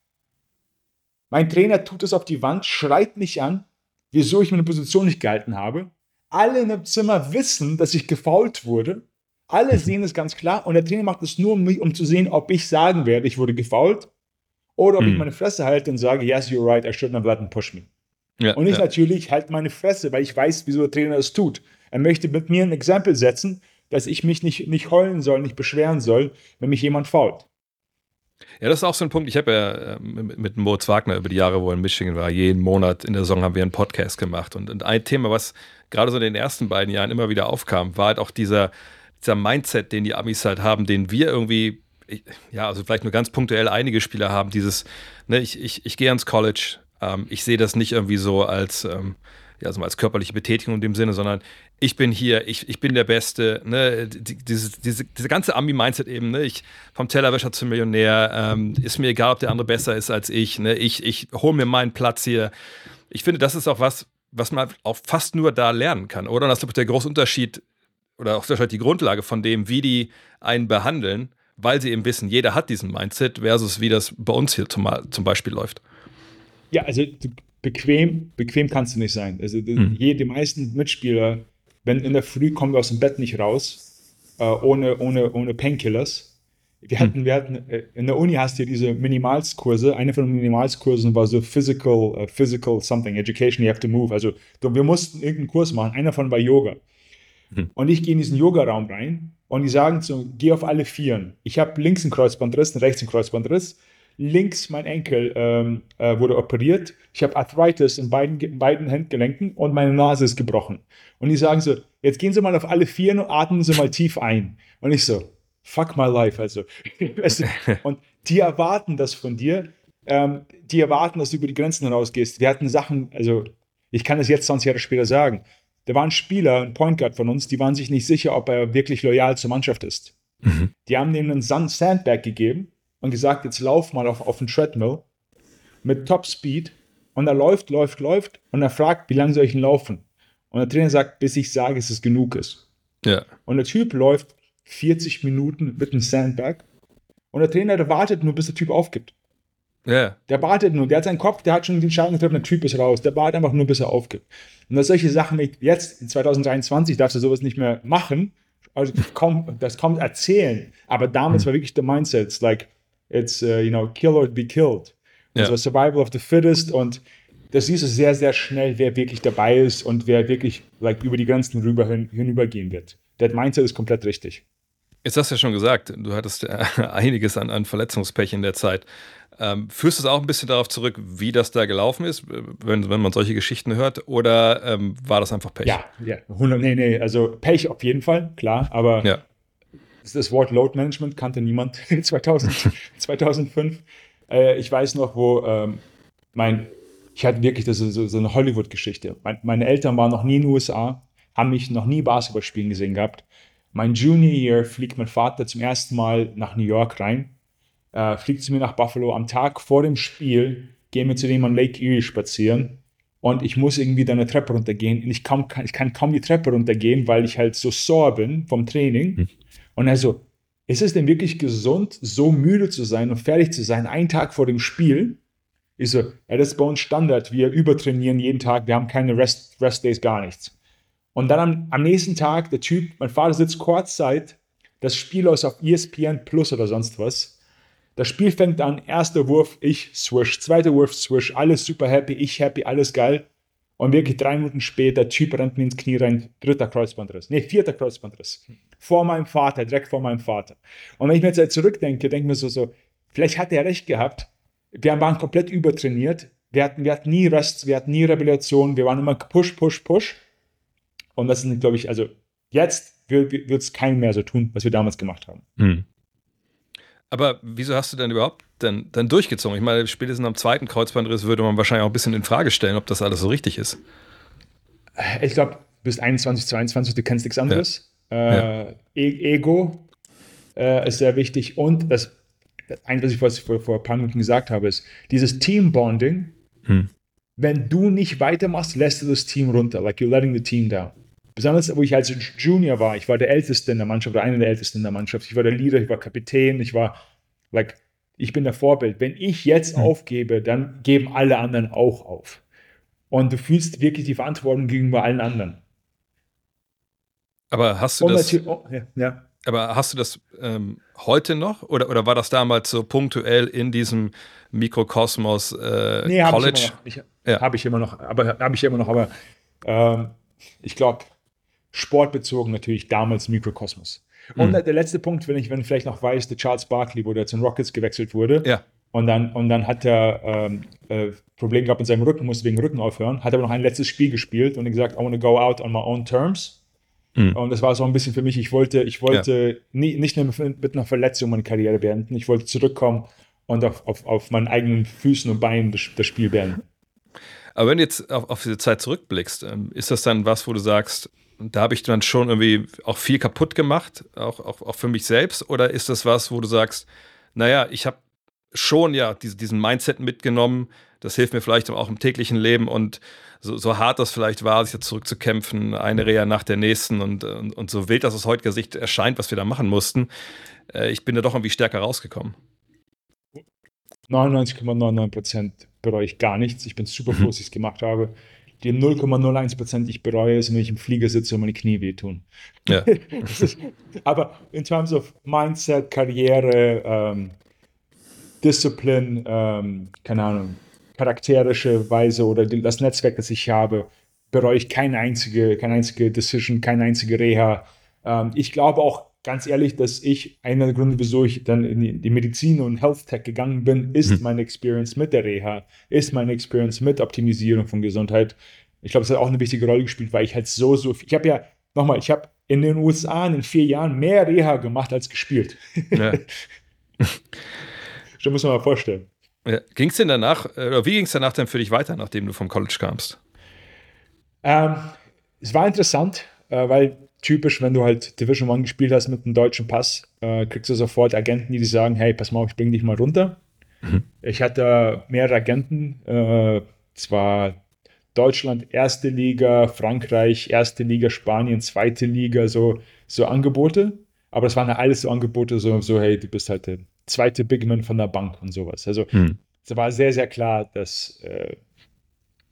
Mein Trainer tut es auf die Wand, schreit mich an, wieso ich meine Position nicht gehalten habe. Alle in dem Zimmer wissen, dass ich gefault wurde. Alle sehen es ganz klar und der Trainer macht es nur, um, mich, um zu sehen, ob ich sagen werde, ich wurde gefault oder ob hm. ich meine Fresse halte und sage, yes, you're right, I shouldn't have let him push me. Ja, und ich ja. natürlich halte meine Fresse, weil ich weiß, wieso der Trainer das tut. Er möchte mit mir ein Exempel setzen, dass ich mich nicht, nicht heulen soll, nicht beschweren soll, wenn mich jemand fault. Ja, das ist auch so ein Punkt. Ich habe ja mit, mit Moritz Wagner über die Jahre, wo er in Michigan war, jeden Monat in der Saison haben wir einen Podcast gemacht. Und, und ein Thema, was gerade so in den ersten beiden Jahren immer wieder aufkam, war halt auch dieser, dieser Mindset, den die Amis halt haben, den wir irgendwie, ja, also vielleicht nur ganz punktuell einige Spieler haben, dieses, ne, ich, ich, ich gehe ans College, ähm, ich sehe das nicht irgendwie so als, ähm, ja, also als körperliche Betätigung in dem Sinne, sondern ich bin hier, ich, ich bin der Beste, ne, diese, diese, diese ganze Ami-Mindset eben, ne, ich vom Tellerwäscher zum Millionär, ähm, ist mir egal, ob der andere besser ist als ich, ne, ich, ich hole mir meinen Platz hier. Ich finde, das ist auch was, was man auch fast nur da lernen kann, oder? Und das ist der große Unterschied oder auch die Grundlage von dem, wie die einen behandeln, weil sie eben wissen, jeder hat diesen Mindset versus wie das bei uns hier zum, zum Beispiel läuft. Ja, also bequem, bequem kannst du nicht sein. Also hm. die, die meisten Mitspieler, wenn in der Früh kommen wir aus dem Bett nicht raus, äh, ohne, ohne, ohne Painkillers. Wir hatten, hm. wir hatten, äh, in der Uni hast du diese Minimalskurse. Eine von den Minimalskursen war so Physical, uh, Physical Something, Education, you have to move. Also wir mussten irgendeinen Kurs machen. Einer von war Yoga. Hm. Und ich gehe in diesen Yoga-Raum rein und die sagen so, geh auf alle Vieren. Ich habe links einen Kreuzbandriss, rechts einen Kreuzbandriss. Links mein Enkel ähm, äh, wurde operiert. Ich habe Arthritis in beiden, in beiden Handgelenken und meine Nase ist gebrochen. Und die sagen so, jetzt gehen Sie mal auf alle Vieren und atmen Sie mal tief ein. Und ich so, fuck my life. Also, [laughs] und die erwarten das von dir. Ähm, die erwarten, dass du über die Grenzen hinausgehst. Wir hatten Sachen, also ich kann es jetzt 20 Jahre später sagen. Da war ein Spieler, ein Point Guard von uns, die waren sich nicht sicher, ob er wirklich loyal zur Mannschaft ist. Mhm. Die haben ihm einen Sandbag gegeben und gesagt, jetzt lauf mal auf, auf den Treadmill mit Top Speed. Und er läuft, läuft, läuft und er fragt, wie lange soll ich ihn laufen? Und der Trainer sagt, bis ich sage, dass es genug ist. Ja. Und der Typ läuft 40 Minuten mit einem Sandbag und der Trainer, wartet nur, bis der Typ aufgibt. Ja. Der wartet nur, der hat seinen Kopf, der hat schon den Schaden getroffen, der Typ ist raus. Der wartet einfach nur, bis er aufgibt. Und dass solche Sachen, jetzt in 2023 darfst du sowas nicht mehr machen, also komm, das kommt erzählen. Aber damals mhm. war wirklich der Mindset, it's like, it's, uh, you know, kill or be killed. Ja. Also Survival of the Fittest und das siehst du sehr, sehr schnell, wer wirklich dabei ist und wer wirklich like, über die Grenzen rüber hin, hinübergehen wird. Der Mindset ist komplett richtig. Jetzt hast du ja schon gesagt, du hattest äh, [laughs] einiges an, an Verletzungspech in der Zeit. Ähm, führst du es auch ein bisschen darauf zurück, wie das da gelaufen ist, wenn, wenn man solche Geschichten hört? Oder ähm, war das einfach Pech? Ja, ja 100, nee, nee, also Pech auf jeden Fall, klar, aber ja. das Wort Load Management kannte niemand [laughs] 2000, 2005. [laughs] Äh, ich weiß noch, wo ähm, mein, ich hatte wirklich das so, so eine Hollywood-Geschichte. Mein, meine Eltern waren noch nie in den USA, haben mich noch nie Basketball spielen gesehen gehabt. Mein Junior Year fliegt mein Vater zum ersten Mal nach New York rein, äh, fliegt zu mir nach Buffalo. Am Tag vor dem Spiel gehen wir zu dem an Lake Erie spazieren und ich muss irgendwie da eine Treppe runtergehen. Und ich, kann, ich kann kaum die Treppe runtergehen, weil ich halt so sore bin vom Training. Hm. Und also, ist es denn wirklich gesund, so müde zu sein und fertig zu sein, einen Tag vor dem Spiel? Ich so, ja, das ist bei uns Standard. Wir übertrainieren jeden Tag, wir haben keine Rest, Rest Days, gar nichts. Und dann am, am nächsten Tag, der Typ, mein Vater sitzt kurzzeit, das Spiel aus auf ESPN Plus oder sonst was. Das Spiel fängt an, erster Wurf, ich swish, zweiter Wurf, swish, alles super happy, ich happy, alles geil. Und wirklich drei Minuten später, Typ rennt mir ins Knie rein, dritter Kreuzbandriss. Nee, vierter Kreuzbandriss. Vor meinem Vater, direkt vor meinem Vater. Und wenn ich mir jetzt halt zurückdenke, denke ich mir so, so, vielleicht hat er recht gehabt. Wir waren komplett übertrainiert. Wir hatten, wir hatten nie Rest, wir hatten nie Rebellion, wir waren immer Push, Push, Push. Und das ist, glaube ich, also jetzt wird es keinem mehr so tun, was wir damals gemacht haben. Hm. Aber wieso hast du denn überhaupt denn, denn durchgezogen? Ich meine, spätestens am zweiten Kreuzbandriss würde man wahrscheinlich auch ein bisschen in Frage stellen, ob das alles so richtig ist. Ich glaube, du bist 21, 22, du kennst nichts anderes. Ja. Äh, ja. E Ego äh, ist sehr wichtig und das, das eine, was ich vor, vor, vor ein paar Minuten gesagt habe, ist dieses Team-Bonding Hm. Wenn du nicht weitermachst, lässt du das Team runter, like you're letting the team down. Besonders, wo ich als Junior war, ich war der Älteste in der Mannschaft oder einer der Ältesten in der Mannschaft. Ich war der Leader, ich war Kapitän, ich war, like, ich bin der Vorbild. Wenn ich jetzt hm. aufgebe, dann geben alle anderen auch auf. Und du fühlst wirklich die Verantwortung gegenüber allen anderen. Aber hast du Und das? Oh, ja, ja. Aber hast du das ähm, heute noch oder, oder war das damals so punktuell in diesem Mikrokosmos äh, nee, College? Habe ich, ja. hab ich immer noch, aber habe ich immer noch, aber ähm, ich glaube, sportbezogen natürlich damals Mikrokosmos. Und mhm. der letzte Punkt, wenn ich, wenn vielleicht noch weiß, der Charles Barkley, wo der zu den Rockets gewechselt wurde. Ja. Und dann, und dann hat er ähm, äh, Probleme gehabt mit seinem Rücken, musste wegen Rücken aufhören, hat aber noch ein letztes Spiel gespielt und gesagt, I want to go out on my own terms. Mhm. Und das war so ein bisschen für mich, ich wollte, ich wollte ja. nie, nicht nur mit einer Verletzung meine Karriere beenden, ich wollte zurückkommen und auf, auf, auf meinen eigenen Füßen und Beinen das, das Spiel beenden. Aber wenn du jetzt auf, auf diese Zeit zurückblickst, ähm, ist das dann was, wo du sagst, da habe ich dann schon irgendwie auch viel kaputt gemacht, auch, auch, auch für mich selbst? Oder ist das was, wo du sagst, naja, ich habe schon ja diese, diesen Mindset mitgenommen, das hilft mir vielleicht auch im täglichen Leben und so, so hart das vielleicht war, sich da zurückzukämpfen, eine Reha nach der nächsten und, und, und so wild, dass aus heutiger Sicht erscheint, was wir da machen mussten, äh, ich bin da doch irgendwie stärker rausgekommen. 99,99 Prozent bereue ich gar nichts. Ich bin super froh, dass ich es gemacht habe. Die 0,01 Prozent ich bereue, ist, wenn ich im Flieger sitze und meine Knie wehtun. Ja. [laughs] ist, aber in terms of Mindset, Karriere, ähm, Discipline, ähm, keine Ahnung, charakterische Weise oder das Netzwerk, das ich habe, bereue ich keine einzige, keine einzige Decision, keine einzige Reha. Ähm, ich glaube auch ganz ehrlich, dass ich, einer der Gründe, wieso ich dann in die Medizin und Health Tech gegangen bin, ist mhm. meine Experience mit der Reha, ist meine Experience mit Optimisierung von Gesundheit. Ich glaube, es hat auch eine wichtige Rolle gespielt, weil ich halt so, so, ich habe ja, nochmal, ich habe in den USA in den vier Jahren mehr Reha gemacht als gespielt. Ja. [laughs] das muss man mal vorstellen. Ja. Ging es denn danach, oder wie ging es danach denn für dich weiter, nachdem du vom College kamst? Ähm, es war interessant, äh, weil typisch, wenn du halt Division One gespielt hast mit einem deutschen Pass, äh, kriegst du sofort Agenten, die dir sagen, hey, pass mal auf, ich bring dich mal runter. Mhm. Ich hatte mehrere Agenten, äh, zwar Deutschland erste Liga, Frankreich erste Liga, Spanien zweite Liga, so, so Angebote. Aber es waren ja alles so Angebote, so, so, hey, du bist halt der zweite Bigman von der Bank und sowas. Also mhm. es war sehr, sehr klar, dass, äh,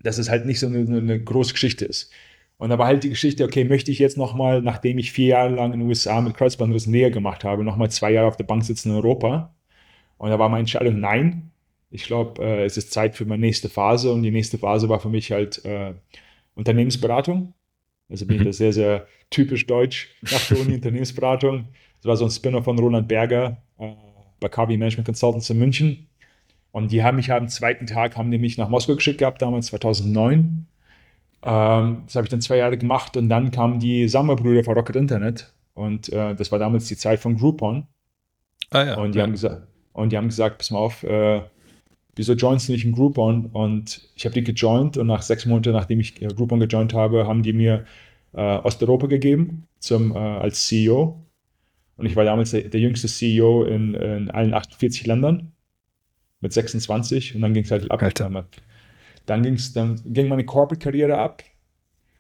dass es halt nicht so eine, eine große Geschichte ist. Und da war halt die Geschichte, okay, möchte ich jetzt nochmal, nachdem ich vier Jahre lang in den USA mit Kreuzbandrissen näher gemacht habe, nochmal zwei Jahre auf der Bank sitzen in Europa? Und da war meine Entscheidung, nein. Ich glaube, äh, es ist Zeit für meine nächste Phase. Und die nächste Phase war für mich halt äh, Unternehmensberatung. Also bin ich mhm. da sehr, sehr typisch deutsch nach der Uni [laughs] Unternehmensberatung. Das war so ein Spinner von Roland Berger äh, bei KW Management Consultants in München. Und die haben mich am zweiten Tag, haben die mich nach Moskau geschickt gehabt, damals 2009. Ähm, das habe ich dann zwei Jahre gemacht und dann kamen die Sommerbrüder von Rocket Internet und äh, das war damals die Zeit von Groupon. Ah, ja, und, die ja. haben gesagt, und die haben gesagt, pass mal auf, äh, wieso joinst du nicht in Groupon? Und ich habe die gejoint und nach sechs Monaten, nachdem ich äh, Groupon gejoint habe, haben die mir äh, Osteuropa gegeben zum, äh, als CEO. Und ich war damals der, der jüngste CEO in, in, allen 48 Ländern mit 26 und dann ging es halt ab. Alter. Dann, ging's, dann ging meine Corporate-Karriere ab.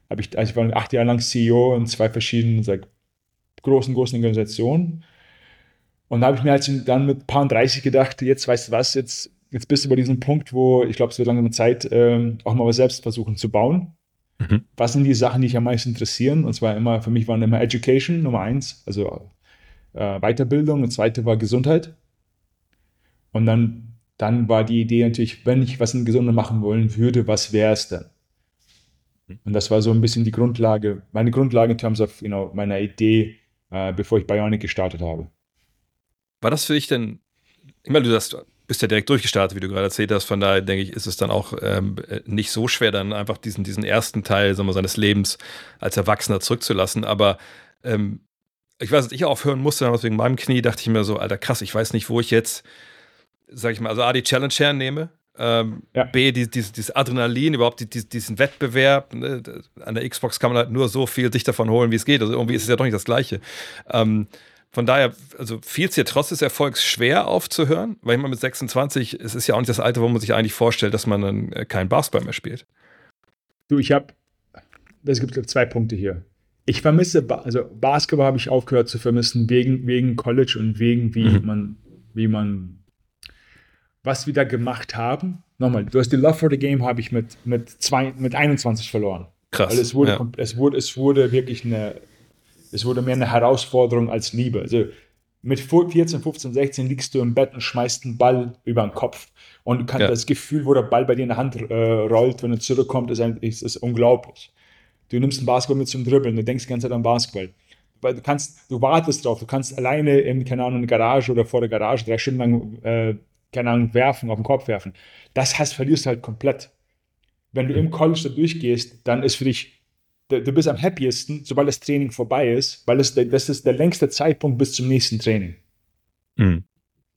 Hab ich, also ich war acht Jahre lang CEO in zwei verschiedenen sag, großen, großen Organisationen. Und da habe ich mir halt dann mit paar 30 gedacht, jetzt weißt du was, jetzt, jetzt bist du bei diesem Punkt, wo ich glaube, es wird langsam Zeit, ähm, auch mal was selbst versuchen zu bauen. Mhm. Was sind die Sachen, die mich am meisten interessieren? Und zwar immer, für mich waren immer Education, Nummer eins, also äh, Weiterbildung. Und zweite war Gesundheit. Und dann dann war die Idee natürlich, wenn ich was in Gesunde machen wollen würde, was wäre es denn? Und das war so ein bisschen die Grundlage, meine Grundlage in terms of, you know, meiner Idee, äh, bevor ich Bionic gestartet habe. War das für dich denn, ich meine, du hast, bist ja direkt durchgestartet, wie du gerade erzählt hast, von daher denke ich, ist es dann auch ähm, nicht so schwer, dann einfach diesen, diesen ersten Teil sagen wir, seines Lebens als Erwachsener zurückzulassen. Aber ähm, ich weiß, als ich aufhören musste, wegen meinem Knie, dachte ich mir so, Alter, krass, ich weiß nicht, wo ich jetzt sag ich mal, also A, die Challenge hernehme, ähm, ja. B, die, die, dieses Adrenalin, überhaupt die, die, diesen Wettbewerb. Ne? An der Xbox kann man halt nur so viel sich davon holen, wie es geht. Also irgendwie ist es ja doch nicht das Gleiche. Ähm, von daher, also fiel es dir trotz des Erfolgs schwer aufzuhören? Weil ich mal mit 26, es ist ja auch nicht das Alter, wo man sich eigentlich vorstellt, dass man dann äh, keinen Basketball mehr spielt. Du, ich habe, es gibt zwei Punkte hier. Ich vermisse, also Basketball habe ich aufgehört zu vermissen wegen, wegen College und wegen wie mhm. man, wie man, was wir da gemacht haben. Nochmal, du hast die Love for the Game habe ich mit, mit, zwei, mit 21 verloren. Krass. Weil es wurde, ja. es wurde, es wurde wirklich eine, es wurde mehr eine Herausforderung als Liebe. Also mit 14, 15, 16 liegst du im Bett und schmeißt einen Ball über den Kopf. Und du kannst ja. das Gefühl, wo der Ball bei dir in der Hand äh, rollt, wenn er zurückkommt, ist, ist, ist unglaublich. Du nimmst einen Basketball mit zum Dribbeln, du denkst die ganze Zeit an Basketball. Weil du kannst, du wartest drauf, du kannst alleine in, keine Ahnung, in der Garage oder vor der Garage drei Stunden lang, äh, keine Ahnung, werfen, auf den Kopf werfen. Das heißt, verlierst du halt komplett. Wenn du im College da durchgehst, dann ist für dich du bist am happiesten, sobald das Training vorbei ist, weil es, das ist der längste Zeitpunkt bis zum nächsten Training. Mhm.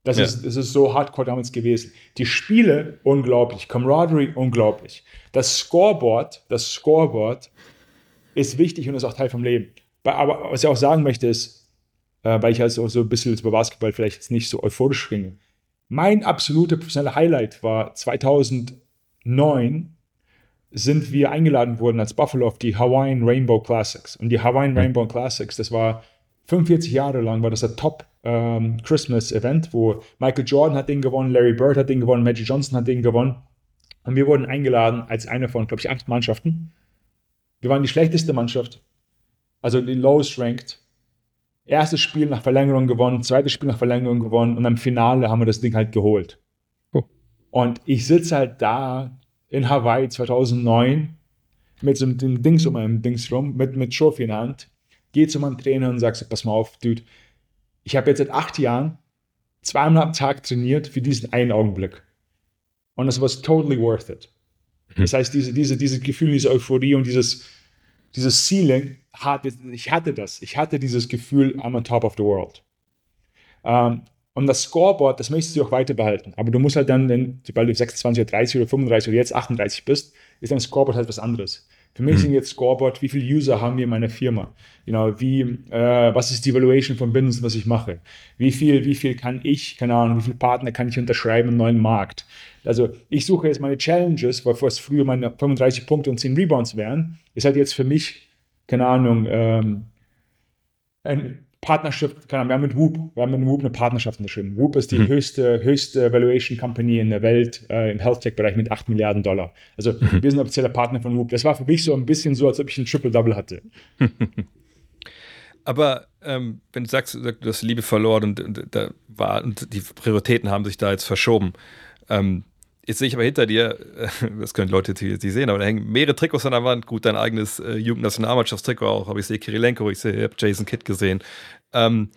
Das, ja. ist, das ist so hardcore damals gewesen. Die Spiele, unglaublich. Camaraderie, unglaublich. Das Scoreboard, das Scoreboard ist wichtig und ist auch Teil vom Leben. Aber was ich auch sagen möchte ist, äh, weil ich also so ein bisschen über Basketball vielleicht jetzt nicht so euphorisch ringe. Mein absoluter professioneller Highlight war 2009 sind wir eingeladen worden als Buffalo auf die Hawaiian Rainbow Classics. Und die Hawaiian Rainbow Classics, das war 45 Jahre lang, war das der Top ähm, Christmas Event, wo Michael Jordan hat den gewonnen, Larry Bird hat den gewonnen, Magic Johnson hat den gewonnen. Und wir wurden eingeladen als eine von, glaube ich, acht Mannschaften. Wir waren die schlechteste Mannschaft, also die lowest ranked. Erstes Spiel nach Verlängerung gewonnen, zweites Spiel nach Verlängerung gewonnen und am Finale haben wir das Ding halt geholt. Oh. Und ich sitze halt da in Hawaii 2009 mit so einem Dings um meinem Dings rum, mit, mit Trophy in der Hand, gehe zu meinem Trainer und sage, pass mal auf, Dude, ich habe jetzt seit acht Jahren zweimal am Tag trainiert für diesen einen Augenblick. Und es war totally worth it. Mhm. Das heißt, diese, diese, dieses Gefühl, diese Euphorie und dieses, dieses Ceiling, ich hatte das. Ich hatte dieses Gefühl, I'm on top of the world. Um, ähm, und das Scoreboard, das möchtest du auch weiter behalten. Aber du musst halt dann, sobald du 26 oder 30 oder 35 oder jetzt 38 bist, ist dein Scoreboard halt was anderes. Für mich mhm. sind jetzt Scoreboard, wie viele User haben wir in meiner Firma? Genau, wie, äh, was ist die Valuation von Business, was ich mache? Wie viel, wie viel kann ich, keine Ahnung, wie viele Partner kann ich unterschreiben im neuen Markt? Also ich suche jetzt meine Challenges, weil was früher meine 35 Punkte und 10 Rebounds wären, ist halt jetzt für mich, keine Ahnung, ähm, ein Partnerschaft, wir haben mit Whoop, wir haben mit Whoop eine Partnerschaft unterschrieben. Whoop ist die mhm. höchste, höchste Valuation Company in der Welt äh, im Health Tech Bereich mit 8 Milliarden Dollar. Also mhm. wir sind offizieller Partner von Whoop. Das war für mich so ein bisschen so, als ob ich ein Triple-Double hatte. [laughs] Aber ähm, wenn du sagst, du hast Liebe verloren und, und, da war, und die Prioritäten haben sich da jetzt verschoben, ähm, Jetzt sehe ich aber hinter dir, das können Leute jetzt nicht sehen, aber da hängen mehrere Trikots an der Wand. Gut, dein eigenes äh, Jugendnationalmannschaftstrikot auch, aber ich sehe Kirilenko, ich sehe, Jason Kidd gesehen. Ähm,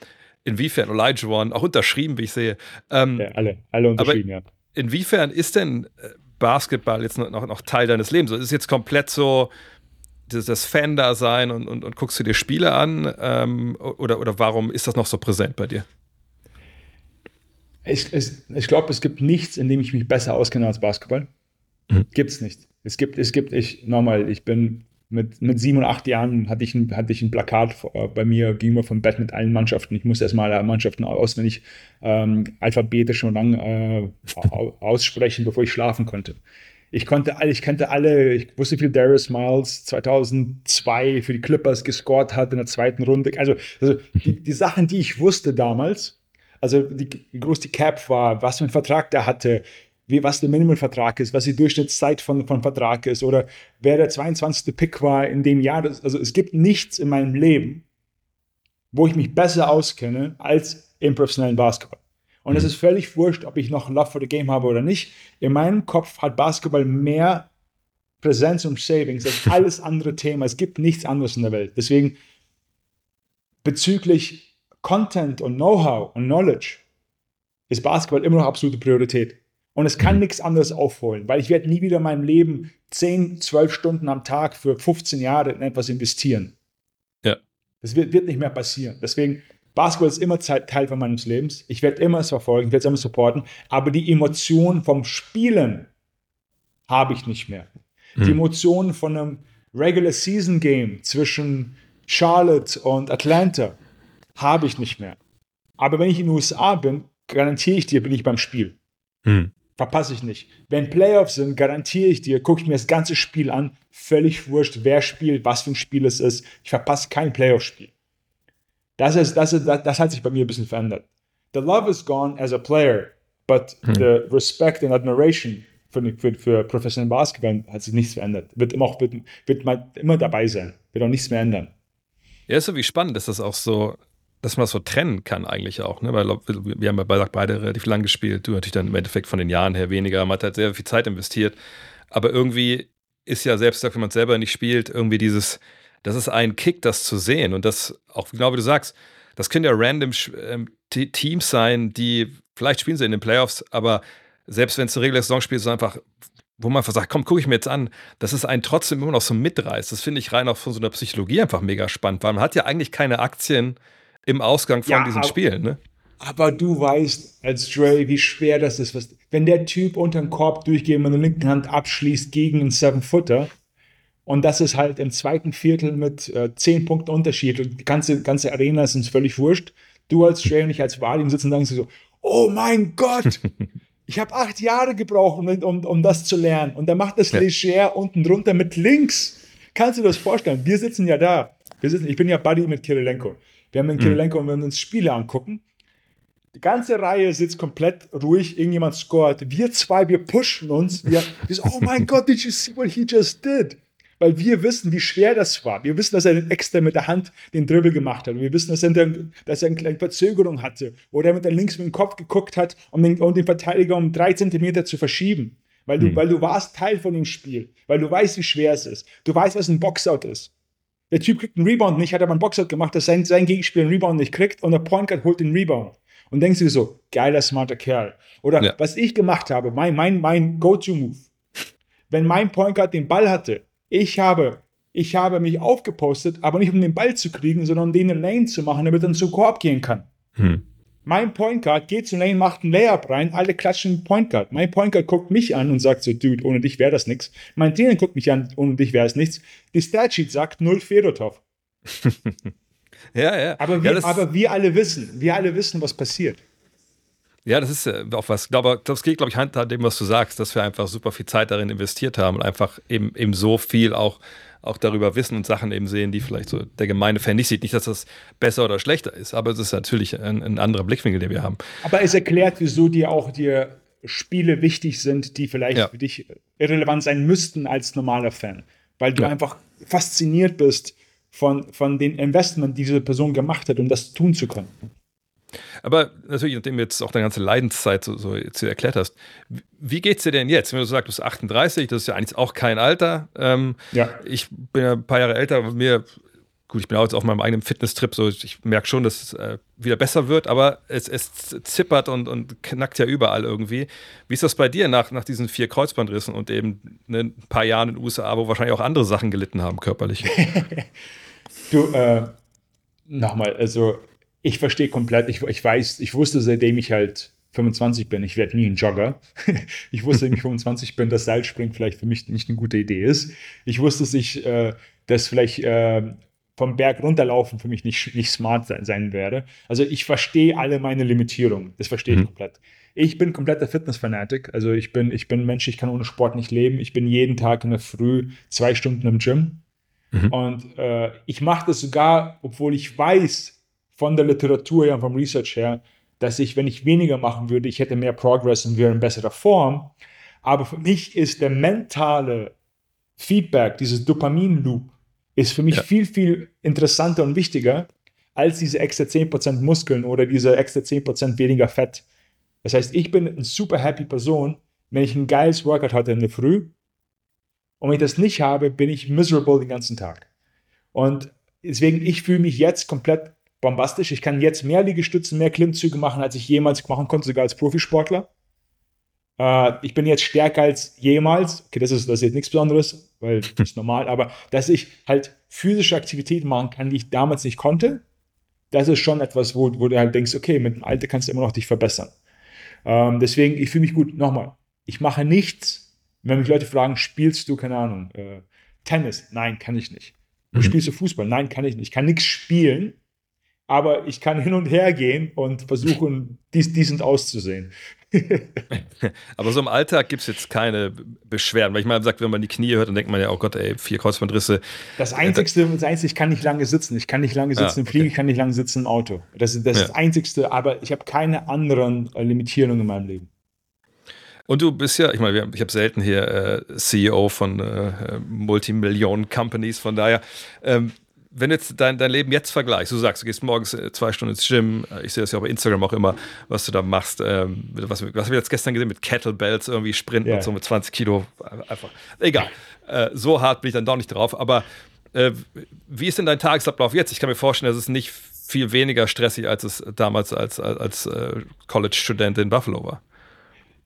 inwiefern Elijah One, auch unterschrieben, wie ich sehe. Ähm, ja, alle, alle unterschrieben, ja. Inwiefern ist denn äh, Basketball jetzt noch, noch, Teil deines Lebens? Ist es jetzt komplett so das, das Fan-Dasein und, und, und guckst du dir Spiele an? Ähm, oder, oder warum ist das noch so präsent bei dir? Ich, ich, ich glaube, es gibt nichts, in dem ich mich besser auskenne als Basketball. Mhm. Gibt es nicht. Es gibt, es gibt, ich, nochmal, ich bin mit, mit sieben und acht Jahren hatte ich ein, hatte ich ein Plakat äh, bei mir gegenüber vom Bett mit allen Mannschaften. Ich musste erstmal alle Mannschaften auswendig ähm, alphabetisch und lang äh, aussprechen, bevor ich schlafen konnte. Ich konnte alle, ich kannte alle, ich wusste, wie viel Darius Miles 2002 für die Clippers gescored hat in der zweiten Runde. Also, also die, die Sachen, die ich wusste damals, also die, wie groß die Cap war, was für einen Vertrag der hatte, wie, was der Minimumvertrag ist, was die Durchschnittszeit von, von Vertrag ist oder wer der 22. Pick war in dem Jahr. Also es gibt nichts in meinem Leben, wo ich mich besser auskenne als im professionellen Basketball. Und mhm. es ist völlig wurscht, ob ich noch Love for the Game habe oder nicht. In meinem Kopf hat Basketball mehr Präsenz und Savings als [laughs] alles andere Thema. Es gibt nichts anderes in der Welt. Deswegen bezüglich Content und Know-how und Knowledge ist Basketball immer noch absolute Priorität. Und es kann mhm. nichts anderes aufholen, weil ich werde nie wieder in meinem Leben 10, 12 Stunden am Tag für 15 Jahre in etwas investieren. Ja. Das wird, wird nicht mehr passieren. Deswegen, Basketball ist immer Teil von meines Lebens. Ich werde immer es verfolgen, ich werde es immer supporten. Aber die Emotionen vom Spielen habe ich nicht mehr. Mhm. Die Emotionen von einem Regular Season Game zwischen Charlotte und Atlanta habe ich nicht mehr. Aber wenn ich in den USA bin, garantiere ich dir, bin ich beim Spiel. Hm. Verpasse ich nicht. Wenn Playoffs sind, garantiere ich dir, gucke ich mir das ganze Spiel an. Völlig wurscht, wer spielt, was für ein Spiel es ist. Ich verpasse kein Playoff-Spiel. Das, ist, das, ist, das, das hat sich bei mir ein bisschen verändert. The love is gone as a player, but hm. the respect and admiration für, für, für professionellen Basketball hat sich nichts verändert. Wird immer, auch, wird, wird immer dabei sein. Wird auch nichts mehr ändern. Ja, ist so wie spannend, dass das auch so, dass man das so trennen kann eigentlich auch, ne? Weil wir haben ja beide relativ lang gespielt, du natürlich dann im Endeffekt von den Jahren her weniger, man hat halt sehr viel Zeit investiert, aber irgendwie ist ja selbst, wenn man es selber nicht spielt, irgendwie dieses, das ist ein Kick, das zu sehen und das, auch genau wie du sagst, das können ja random ähm, Teams sein, die, vielleicht spielen sie in den Playoffs, aber selbst wenn es eine reguläre Saison spielt, ist es einfach, wo man einfach sagt, komm, gucke ich mir jetzt an, dass es einen trotzdem immer noch so mitreißt. Das finde ich rein auch von so einer Psychologie einfach mega spannend, weil man hat ja eigentlich keine Aktien im Ausgang von ja, diesen aber, Spielen, ne? Aber du weißt als Dre, wie schwer das ist. Was, wenn der Typ unter den Korb durchgeht und mit der linken Hand abschließt gegen einen Seven-Footer, und das ist halt im zweiten Viertel mit äh, zehn Punkten Unterschied und die ganze, ganze Arena ist uns völlig wurscht. Du als Dre und ich als Vadim sitzen und sagen so, oh mein Gott, [laughs] ich habe acht Jahre gebraucht, um, um, um das zu lernen. Und er macht das ja. leger unten drunter mit links. Kannst du dir das vorstellen? Wir sitzen ja da. Wir sitzen, ich bin ja Buddy mit Kirilenko. Wir haben den mhm. Kirilenko und wenn wir uns Spiele angucken, die ganze Reihe sitzt komplett ruhig, irgendjemand scoret. Wir zwei, wir pushen uns. Wir, wir so, oh mein [laughs] Gott, did you see what he just did? Weil wir wissen, wie schwer das war. Wir wissen, dass er extra mit der Hand den Dribbel gemacht hat. Und wir wissen, dass er, dass er eine kleine Verzögerung hatte. Oder mit der links mit dem Kopf geguckt hat, um den, um den Verteidiger um drei Zentimeter zu verschieben. Weil du, mhm. weil du warst Teil von dem Spiel. Weil du weißt, wie schwer es ist. Du weißt, was ein Boxout ist. Der Typ kriegt einen Rebound nicht, hat aber einen Boxout gemacht, dass sein, sein Gegenspieler einen Rebound nicht kriegt und der Point Guard holt den Rebound. Und denkst du so, geiler, smarter Kerl. Oder ja. was ich gemacht habe, mein, mein, mein Go-To-Move. Wenn mein Point Guard den Ball hatte ich habe, ich habe mich aufgepostet, aber nicht um den Ball zu kriegen, sondern um den in Lane zu machen, damit er zum Korb gehen kann. Hm. Mein Point Guard geht zum Lane, macht einen Layup rein, alle klatschen Point Guard. Mein Point Guard guckt mich an und sagt so, Dude, ohne dich wäre das nichts. Mein Trainer guckt mich an, ohne dich wäre es nichts. Die Statsheet sagt null Fedotov. [laughs] ja, ja. Aber wir, ja, aber wir alle wissen, wir alle wissen, was passiert. Ja, das ist auch was, glaube das geht, glaube ich, hand an dem, was du sagst, dass wir einfach super viel Zeit darin investiert haben und einfach eben, eben so viel auch, auch darüber wissen und Sachen eben sehen, die vielleicht so der gemeine Fan nicht sieht. Nicht, dass das besser oder schlechter ist, aber es ist natürlich ein, ein anderer Blickwinkel, den wir haben. Aber es erklärt, wieso dir auch dir Spiele wichtig sind, die vielleicht ja. für dich irrelevant sein müssten als normaler Fan. Weil du ja. einfach fasziniert bist von, von den Investment, die diese Person gemacht hat, um das tun zu können. Aber natürlich, nachdem du jetzt auch deine ganze Leidenszeit so, so jetzt erklärt hast, wie geht es dir denn jetzt? Wenn du sagst, du bist 38, das ist ja eigentlich auch kein Alter. Ähm, ja. Ich bin ja ein paar Jahre älter, mir, gut, ich bin auch jetzt auf meinem eigenen Fitnesstrip, so ich merke schon, dass es äh, wieder besser wird, aber es, es zippert und, und knackt ja überall irgendwie. Wie ist das bei dir nach, nach diesen vier Kreuzbandrissen und eben ne, ein paar Jahren in den USA, wo wahrscheinlich auch andere Sachen gelitten haben, körperlich? [laughs] du, äh, nochmal, also ich verstehe komplett, ich, ich weiß, ich wusste, seitdem ich halt 25 bin, ich werde nie ein Jogger. [laughs] ich wusste, seitdem ich 25 bin, dass Seilspringen vielleicht für mich nicht eine gute Idee ist. Ich wusste, dass ich, äh, dass vielleicht äh, vom Berg runterlaufen für mich nicht, nicht smart sein, sein werde. Also ich verstehe alle meine Limitierungen. Das verstehe ich mhm. komplett. Ich bin kompletter Fitness-Fanatic. Also ich bin, ich bin Mensch, ich kann ohne Sport nicht leben. Ich bin jeden Tag in der Früh zwei Stunden im Gym. Mhm. Und äh, ich mache das sogar, obwohl ich weiß, von der Literatur her und vom Research her, dass ich, wenn ich weniger machen würde, ich hätte mehr Progress und wäre in besserer Form. Aber für mich ist der mentale Feedback, dieses Dopamin-Loop, ist für mich ja. viel, viel interessanter und wichtiger als diese extra 10% Muskeln oder diese extra 10% weniger Fett. Das heißt, ich bin eine super happy Person, wenn ich ein geiles Workout hatte in der Früh. Und wenn ich das nicht habe, bin ich miserable den ganzen Tag. Und deswegen, ich fühle mich jetzt komplett bombastisch. Ich kann jetzt mehr Liegestützen, mehr Klimmzüge machen, als ich jemals machen konnte, sogar als Profisportler. Äh, ich bin jetzt stärker als jemals. Okay, das ist, das ist jetzt nichts Besonderes, weil das ist normal, aber dass ich halt physische Aktivitäten machen kann, die ich damals nicht konnte, das ist schon etwas, wo, wo du halt denkst, okay, mit dem Alter kannst du immer noch dich verbessern. Ähm, deswegen, ich fühle mich gut. Nochmal, ich mache nichts, wenn mich Leute fragen, spielst du, keine Ahnung, äh, Tennis? Nein, kann ich nicht. Mhm. Spielst du Fußball? Nein, kann ich nicht. Ich kann nichts spielen, aber ich kann hin und her gehen und versuchen, dies, decent auszusehen. [laughs] aber so im Alltag gibt es jetzt keine Beschwerden, weil ich mal sagt, wenn man die Knie hört, dann denkt man ja, oh Gott, ey, vier Kreuzbandrisse. Das Einzigste, das Einzige, ich kann nicht lange sitzen. Ich kann nicht lange sitzen ah, im Flieger, ich kann nicht lange sitzen im Auto. Das, ist das, ja. das Einzigste, aber ich habe keine anderen äh, Limitierungen in meinem Leben. Und du bist ja, ich meine, ich habe selten hier äh, CEO von äh, Multimillionen-Companies, von daher, ähm, wenn du jetzt dein, dein Leben jetzt vergleichst, du sagst, du gehst morgens äh, zwei Stunden ins Gym, äh, ich sehe das ja auch bei Instagram auch immer, was du da machst, ähm, was, was haben wir jetzt gestern gesehen mit Kettlebells, irgendwie Sprinten yeah. und so mit 20 Kilo, einfach, egal, äh, so hart bin ich dann doch nicht drauf, aber äh, wie ist denn dein Tagesablauf jetzt? Ich kann mir vorstellen, dass es nicht viel weniger stressig, als es damals als, als, als äh, College-Student in Buffalo war.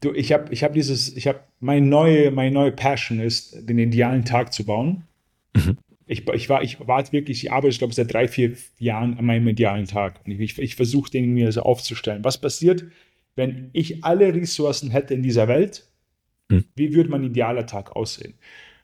Du, ich habe ich hab dieses, ich habe, meine neue, meine neue Passion ist, den idealen Tag zu bauen. Mhm. Ich, ich, war, ich war wirklich, ich arbeite, ich glaube, seit drei, vier Jahren an meinem idealen Tag. Und ich, ich versuche den mir so aufzustellen. Was passiert, wenn ich alle Ressourcen hätte in dieser Welt? Mhm. Wie würde mein idealer Tag aussehen?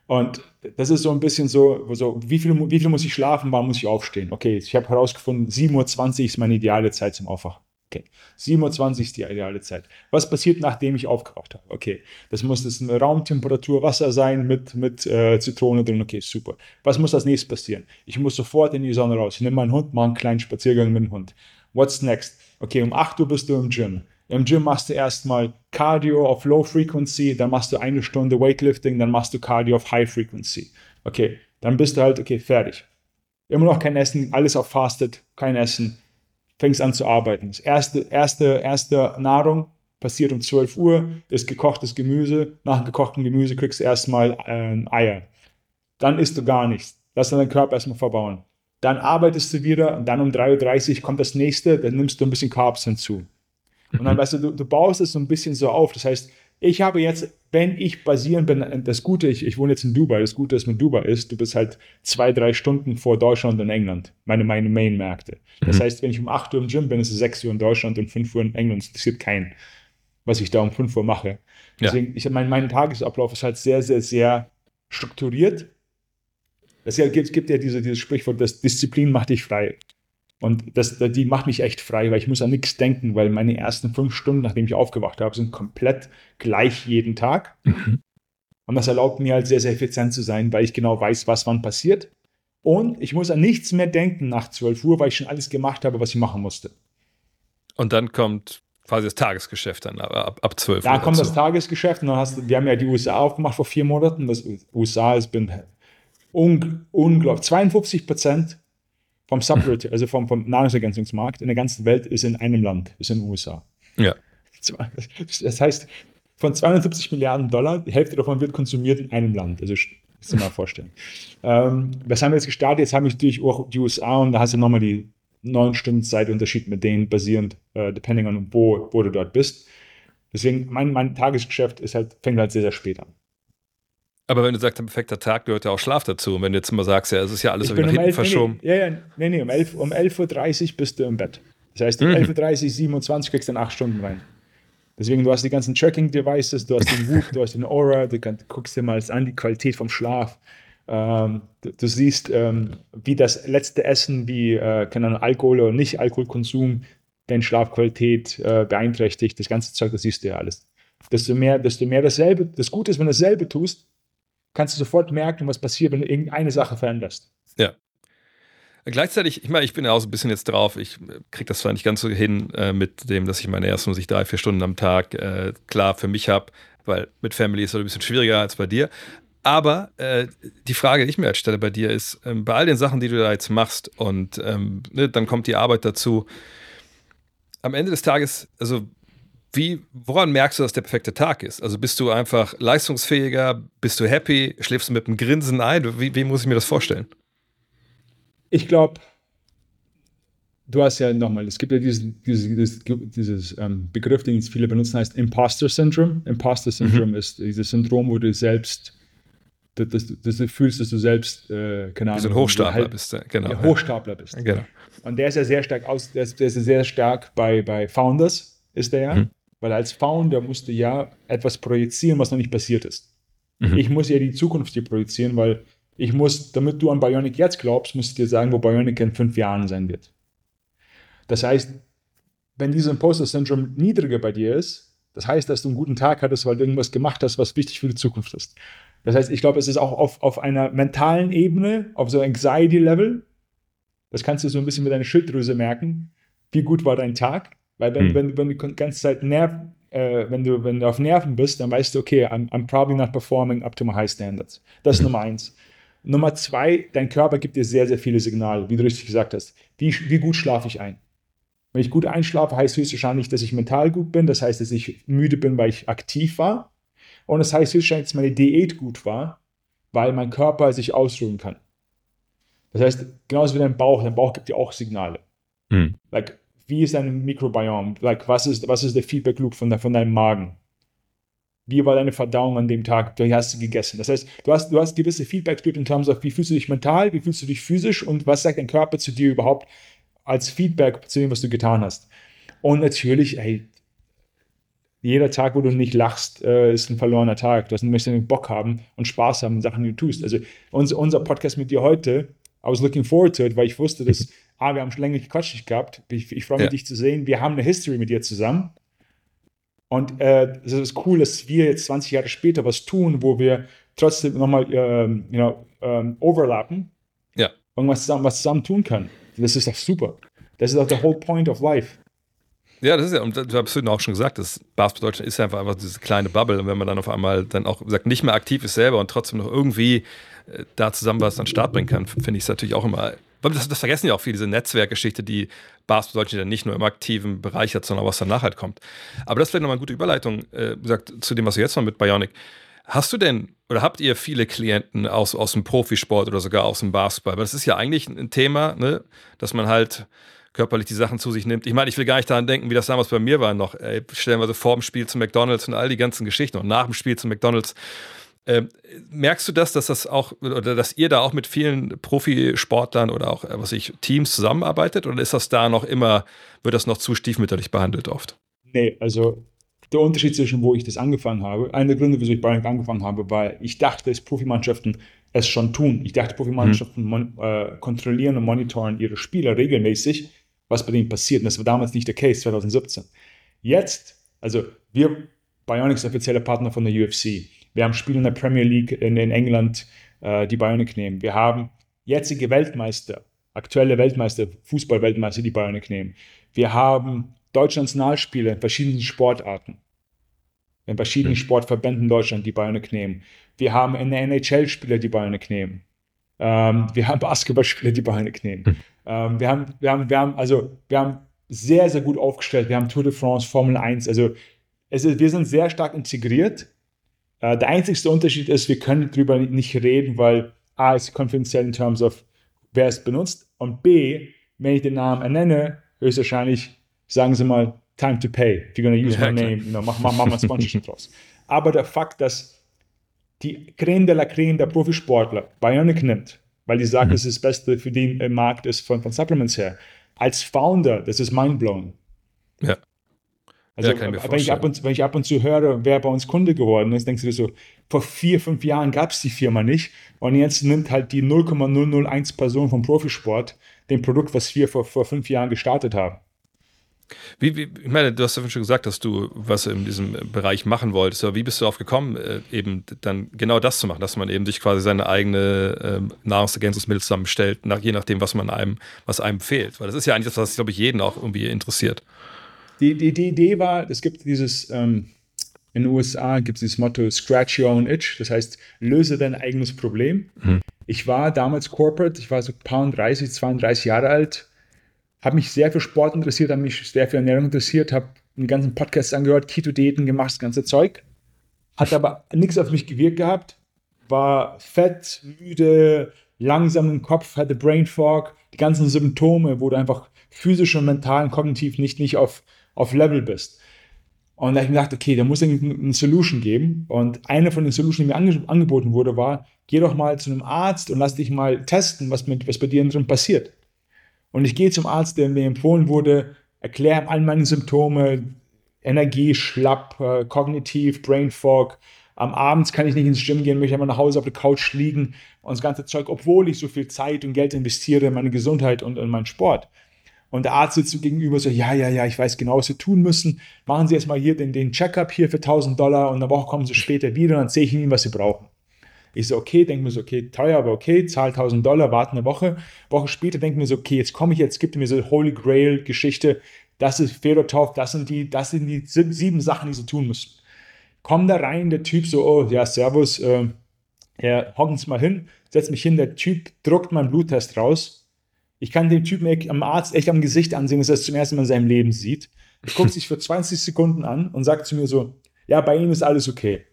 Und das ist so ein bisschen so, so wie, viel, wie viel muss ich schlafen, wann muss ich aufstehen? Okay, ich habe herausgefunden, 7.20 Uhr ist meine ideale Zeit zum Aufwachen. Okay, 27 ist die ideale Zeit. Was passiert, nachdem ich aufgewacht habe? Okay, das muss das eine Raumtemperatur Wasser sein mit, mit äh, Zitrone drin. Okay, super. Was muss als nächstes passieren? Ich muss sofort in die Sonne raus. Ich nehme meinen Hund, mache einen kleinen Spaziergang mit dem Hund. What's next? Okay, um 8 Uhr bist du im Gym. Im Gym machst du erstmal Cardio auf Low Frequency, dann machst du eine Stunde Weightlifting, dann machst du Cardio auf High Frequency. Okay, dann bist du halt, okay, fertig. Immer noch kein Essen, alles auf Fasted, kein Essen fängst an zu arbeiten. Das erste, erste, erste Nahrung passiert um 12 Uhr, ist gekochtes Gemüse. Nach dem gekochten Gemüse kriegst du erstmal äh, Eier. Dann isst du gar nichts. Lass deinen Körper erstmal verbauen. Dann arbeitest du wieder und dann um 3.30 Uhr kommt das nächste, dann nimmst du ein bisschen Carbs hinzu. Und dann, mhm. weißt du, du, du baust es so ein bisschen so auf. Das heißt, ich habe jetzt, wenn ich basierend bin, das Gute, ich, ich wohne jetzt in Dubai, das Gute, ist mit Dubai ist, du bist halt zwei, drei Stunden vor Deutschland und England, meine, meine Main-Märkte. Das mhm. heißt, wenn ich um 8 Uhr im Gym bin, ist es 6 Uhr in Deutschland und 5 Uhr in England. Es interessiert keinen, was ich da um 5 Uhr mache. Deswegen, ja. ich, mein, mein Tagesablauf ist halt sehr, sehr, sehr strukturiert. Es gibt, gibt ja diese, dieses Sprichwort, dass Disziplin macht dich frei. Und das, die macht mich echt frei, weil ich muss an nichts denken, weil meine ersten fünf Stunden, nachdem ich aufgewacht habe, sind komplett gleich jeden Tag. Mhm. Und das erlaubt mir halt sehr, sehr effizient zu sein, weil ich genau weiß, was wann passiert. Und ich muss an nichts mehr denken nach 12 Uhr, weil ich schon alles gemacht habe, was ich machen musste. Und dann kommt quasi das Tagesgeschäft dann ab, ab 12 Uhr. Da kommt das Tagesgeschäft und dann hast du, wir haben ja die USA aufgemacht vor vier Monaten. Das USA ist bin un, unglaublich. 52 Prozent vom Subword, also vom, vom Nahrungsergänzungsmarkt in der ganzen Welt ist in einem Land, ist in den USA. Ja. Das heißt, von 270 Milliarden Dollar, die Hälfte davon wird konsumiert in einem Land. Also muss dir mal vorstellen. Ähm, was haben wir jetzt gestartet? Jetzt haben wir natürlich auch die USA und da hast du nochmal die neun Stunden Zeitunterschied mit denen basierend, äh, depending on wo, wo du dort bist. Deswegen, mein, mein Tagesgeschäft ist halt, fängt halt sehr, sehr spät an. Aber wenn du sagst, ein perfekter Tag gehört ja auch Schlaf dazu. Und wenn du jetzt immer sagst, ja, es ist ja alles so nach um hinten 11, verschoben. Nee, ja, ja, nee, nee, um 11.30 um 11 Uhr bist du im Bett. Das heißt, um mhm. 11.30 Uhr, 27 kriegst du dann 8 Stunden rein. Deswegen, du hast die ganzen Tracking-Devices, du hast den [laughs] Whoop, du hast den Aura, du kann, guckst dir mal an, die Qualität vom Schlaf. Ähm, du, du, siehst, ähm, wie das letzte Essen, wie äh, keine Ahnung, Alkohol oder Nicht-Alkoholkonsum, deine Schlafqualität äh, beeinträchtigt. Das ganze Zeug, das siehst du ja alles. Desto mehr, desto mehr dasselbe, das Gute ist, wenn du dasselbe tust, kannst du sofort merken, was passiert, wenn du irgendeine Sache veränderst. Ja. Gleichzeitig, ich meine, ich bin ja auch so ein bisschen jetzt drauf, ich kriege das zwar nicht ganz so hin äh, mit dem, dass ich meine ersten muss ich drei, vier Stunden am Tag äh, klar für mich habe, weil mit Family ist es ein bisschen schwieriger als bei dir. Aber äh, die Frage, die ich mir jetzt stelle bei dir, ist, ähm, bei all den Sachen, die du da jetzt machst und ähm, ne, dann kommt die Arbeit dazu, am Ende des Tages, also wie, woran merkst du, dass der perfekte Tag ist? Also bist du einfach leistungsfähiger, bist du happy, schläfst du mit einem Grinsen ein? Wie, wie muss ich mir das vorstellen? Ich glaube, du hast ja nochmal, es gibt ja diesen, dieses, dieses ähm, Begriff, den viele benutzen, heißt Imposter Syndrome. Imposter Syndrome mhm. ist dieses Syndrom, wo du selbst dass, dass, dass, du fühlst, dass du selbst, äh, keine Ahnung, so ein Hochstapler halt, bist, genau. Ja, Hochstapler bist. Genau. Und der ist ja sehr stark aus, der ist, der ist sehr stark bei, bei Founders, ist der ja. Mhm. Weil als Founder musst du ja etwas projizieren, was noch nicht passiert ist. Mhm. Ich muss ja die Zukunft hier projizieren, weil ich muss, damit du an Bionic jetzt glaubst, muss ich dir sagen, wo Bionic in fünf Jahren sein wird. Das heißt, wenn dieses Imposter-Syndrom niedriger bei dir ist, das heißt, dass du einen guten Tag hattest, weil du irgendwas gemacht hast, was wichtig für die Zukunft ist. Das heißt, ich glaube, es ist auch auf, auf einer mentalen Ebene, auf so Anxiety-Level, das kannst du so ein bisschen mit deiner Schilddrüse merken, wie gut war dein Tag. Weil wenn, hm. wenn, wenn du die ganze Zeit Nerv, äh, wenn, du, wenn du auf Nerven bist, dann weißt du, okay, I'm, I'm probably not performing up to my high standards. Das ist hm. Nummer eins. Nummer zwei, dein Körper gibt dir sehr, sehr viele Signale, wie du richtig gesagt hast. Wie, wie gut schlafe ich ein? Wenn ich gut einschlafe, heißt höchstwahrscheinlich, dass ich mental gut bin. Das heißt, dass ich müde bin, weil ich aktiv war. Und das heißt höchstwahrscheinlich, dass meine Diät gut war, weil mein Körper sich ausruhen kann. Das heißt, genauso wie dein Bauch, dein Bauch gibt dir auch Signale. Mhm. Like, wie ist dein Mikrobiom? Like, was ist, was ist der Feedback Loop von, von deinem Magen? Wie war deine Verdauung an dem Tag? Wie hast du gegessen? Das heißt, du hast, du hast gewisse Feedback Loop in terms of, wie fühlst du dich mental, wie fühlst du dich physisch und was sagt dein Körper zu dir überhaupt als Feedback zu dem, was du getan hast. Und natürlich, hey, jeder Tag, wo du nicht lachst, äh, ist ein verlorener Tag. Du möchtest Bock haben und Spaß haben, Sachen, die du tust. Also unser, unser Podcast mit dir heute, I was looking forward to it, weil ich wusste, dass, ah, wir haben schon länger gequatscht gehabt. Ich, ich freue mich, ja. dich zu sehen. Wir haben eine History mit dir zusammen. Und äh, es ist cool, dass wir jetzt 20 Jahre später was tun, wo wir trotzdem nochmal ähm, you know, ähm, overlappen. Ja. Irgendwas zusammen, was zusammen tun können. Das ist doch super. Das ist auch der whole point of life. Ja, das ist ja, und du hast auch schon gesagt, das Basketball Deutschland ist ja einfach, einfach diese kleine Bubble. Und wenn man dann auf einmal dann auch sagt, nicht mehr aktiv ist selber und trotzdem noch irgendwie äh, da zusammen was an den Start bringen kann, finde ich es natürlich auch immer. Das, das, vergessen ja auch viele, diese Netzwerkgeschichte, die Basketball Deutschland ja nicht nur im aktiven Bereich hat, sondern auch was danach halt kommt. Aber das ist vielleicht nochmal eine gute Überleitung, äh, gesagt, zu dem, was du jetzt mal mit Bionic. Hast du denn oder habt ihr viele Klienten aus, aus dem Profisport oder sogar aus dem Basketball? Weil das ist ja eigentlich ein Thema, ne, dass man halt körperlich die Sachen zu sich nimmt. Ich meine, ich will gar nicht daran denken, wie das damals bei mir war noch. Ey, stellen wir so vor dem Spiel zu McDonalds und all die ganzen Geschichten und nach dem Spiel zu McDonalds. Ähm, merkst du das, dass das auch oder dass ihr da auch mit vielen Profisportlern oder auch was ich Teams zusammenarbeitet oder ist das da noch immer wird das noch zu stiefmütterlich behandelt oft? Nee, also der Unterschied zwischen, wo ich das angefangen habe, einer der Gründe, wieso ich Bionic angefangen habe, weil ich dachte, dass Profimannschaften es schon tun. Ich dachte, Profimannschaften mhm. äh, kontrollieren und monitoren ihre Spieler regelmäßig, was bei denen passiert. Und das war damals nicht der Case, 2017. Jetzt, also wir, Bionic ist offizieller Partner von der UFC. Wir haben Spiele in der Premier League in, in England, äh, die Bionic nehmen. Wir haben jetzige Weltmeister, aktuelle Weltmeister, Fußball-Weltmeister, die Bionic nehmen. Wir haben Deutschlands Nationalspiele in verschiedenen Sportarten. In verschiedenen mhm. Sportverbänden in Deutschland, die Bionic nehmen. Wir haben in der NHL Spieler, die Bionic nehmen. Ähm, wir haben Basketballspieler, die Bionic nehmen. Mhm. Ähm, wir, haben, wir, haben, wir, haben, also, wir haben sehr, sehr gut aufgestellt. Wir haben Tour de France, Formel 1. Also es ist, wir sind sehr stark integriert. Äh, der einzigste Unterschied ist, wir können darüber nicht reden, weil A ist konfidenziell in terms of, wer es benutzt. Und B, wenn ich den Namen ernenne, höchstwahrscheinlich sagen sie mal, time to pay. If you're gonna use ja, my name, you know, mach, mach, mach mal Sponsorship draus. Aber der Fakt, dass die Creme de la Creme der Profisportler Bionic nimmt, weil die sagt, mhm. es ist das Beste für den äh, Markt ist von, von Supplements her. Als Founder, das ist mindblowing. Ja. Also, ja, wenn, ich ab und, wenn ich ab und zu höre, wer bei uns Kunde geworden ist, denkst du dir so, vor vier, fünf Jahren gab es die Firma nicht und jetzt nimmt halt die 0,001 Person vom Profisport den Produkt, was wir vor, vor fünf Jahren gestartet haben. Wie, wie, ich meine, du hast ja schon gesagt, dass du was in diesem Bereich machen wolltest. Aber wie bist du darauf gekommen, äh, eben dann genau das zu machen, dass man eben sich quasi seine eigene ähm, Nahrungsergänzungsmittel zusammenstellt, nach, je nachdem, was man einem, was einem fehlt? Weil das ist ja eigentlich das, was, glaube ich, jeden auch irgendwie interessiert. Die, die, die Idee war, es gibt dieses, ähm, in den USA gibt es dieses Motto Scratch Your Own Itch, das heißt, löse dein eigenes Problem. Mhm. Ich war damals Corporate, ich war so paar 30, 32 Jahre alt habe mich sehr für Sport interessiert, habe mich sehr für Ernährung interessiert, habe den ganzen Podcast angehört, Keto-Diäten gemacht, das ganze Zeug. Hat aber nichts auf mich gewirkt gehabt, war fett, müde, langsam im Kopf, hatte Brain Fog, die ganzen Symptome, du einfach physisch und mental und kognitiv nicht, nicht auf, auf Level bist. Und da habe ich mir gedacht, okay, da muss es eine Solution geben. Und eine von den Solutions, die mir ange angeboten wurde, war, geh doch mal zu einem Arzt und lass dich mal testen, was, mit, was bei dir drin passiert. Und ich gehe zum Arzt, der mir empfohlen wurde, erkläre all meine Symptome, Energie, schlapp, äh, kognitiv, Brain Fog. Am Abend kann ich nicht ins Gym gehen, möchte einfach nach Hause auf der Couch liegen und das ganze Zeug, obwohl ich so viel Zeit und Geld investiere in meine Gesundheit und in meinen Sport. Und der Arzt sitzt gegenüber so, ja, ja, ja, ich weiß genau, was Sie tun müssen. Machen Sie erstmal hier den, den Checkup hier für 1000 Dollar und eine Woche kommen Sie später wieder und dann sehe ich Ihnen, was Sie brauchen. Ich so, okay, denke mir so, okay, teuer, aber okay, zahl 1000 Dollar, warte eine Woche. Woche später denke mir so, okay, jetzt komme ich, jetzt gibt mir so Holy Grail Geschichte, das ist Fedotov, das sind die, das sind die sieben Sachen, die Sie tun müssen. Komm da rein, der Typ so, oh, ja, servus, äh, ja, hocken Sie mal hin, setzt mich hin, der Typ druckt meinen Bluttest raus. Ich kann den Typen am Arzt echt am Gesicht ansehen, dass er es zum ersten Mal in seinem Leben sieht. Er guckt sich für 20 Sekunden an und sagt zu mir so, ja, bei Ihnen ist alles okay.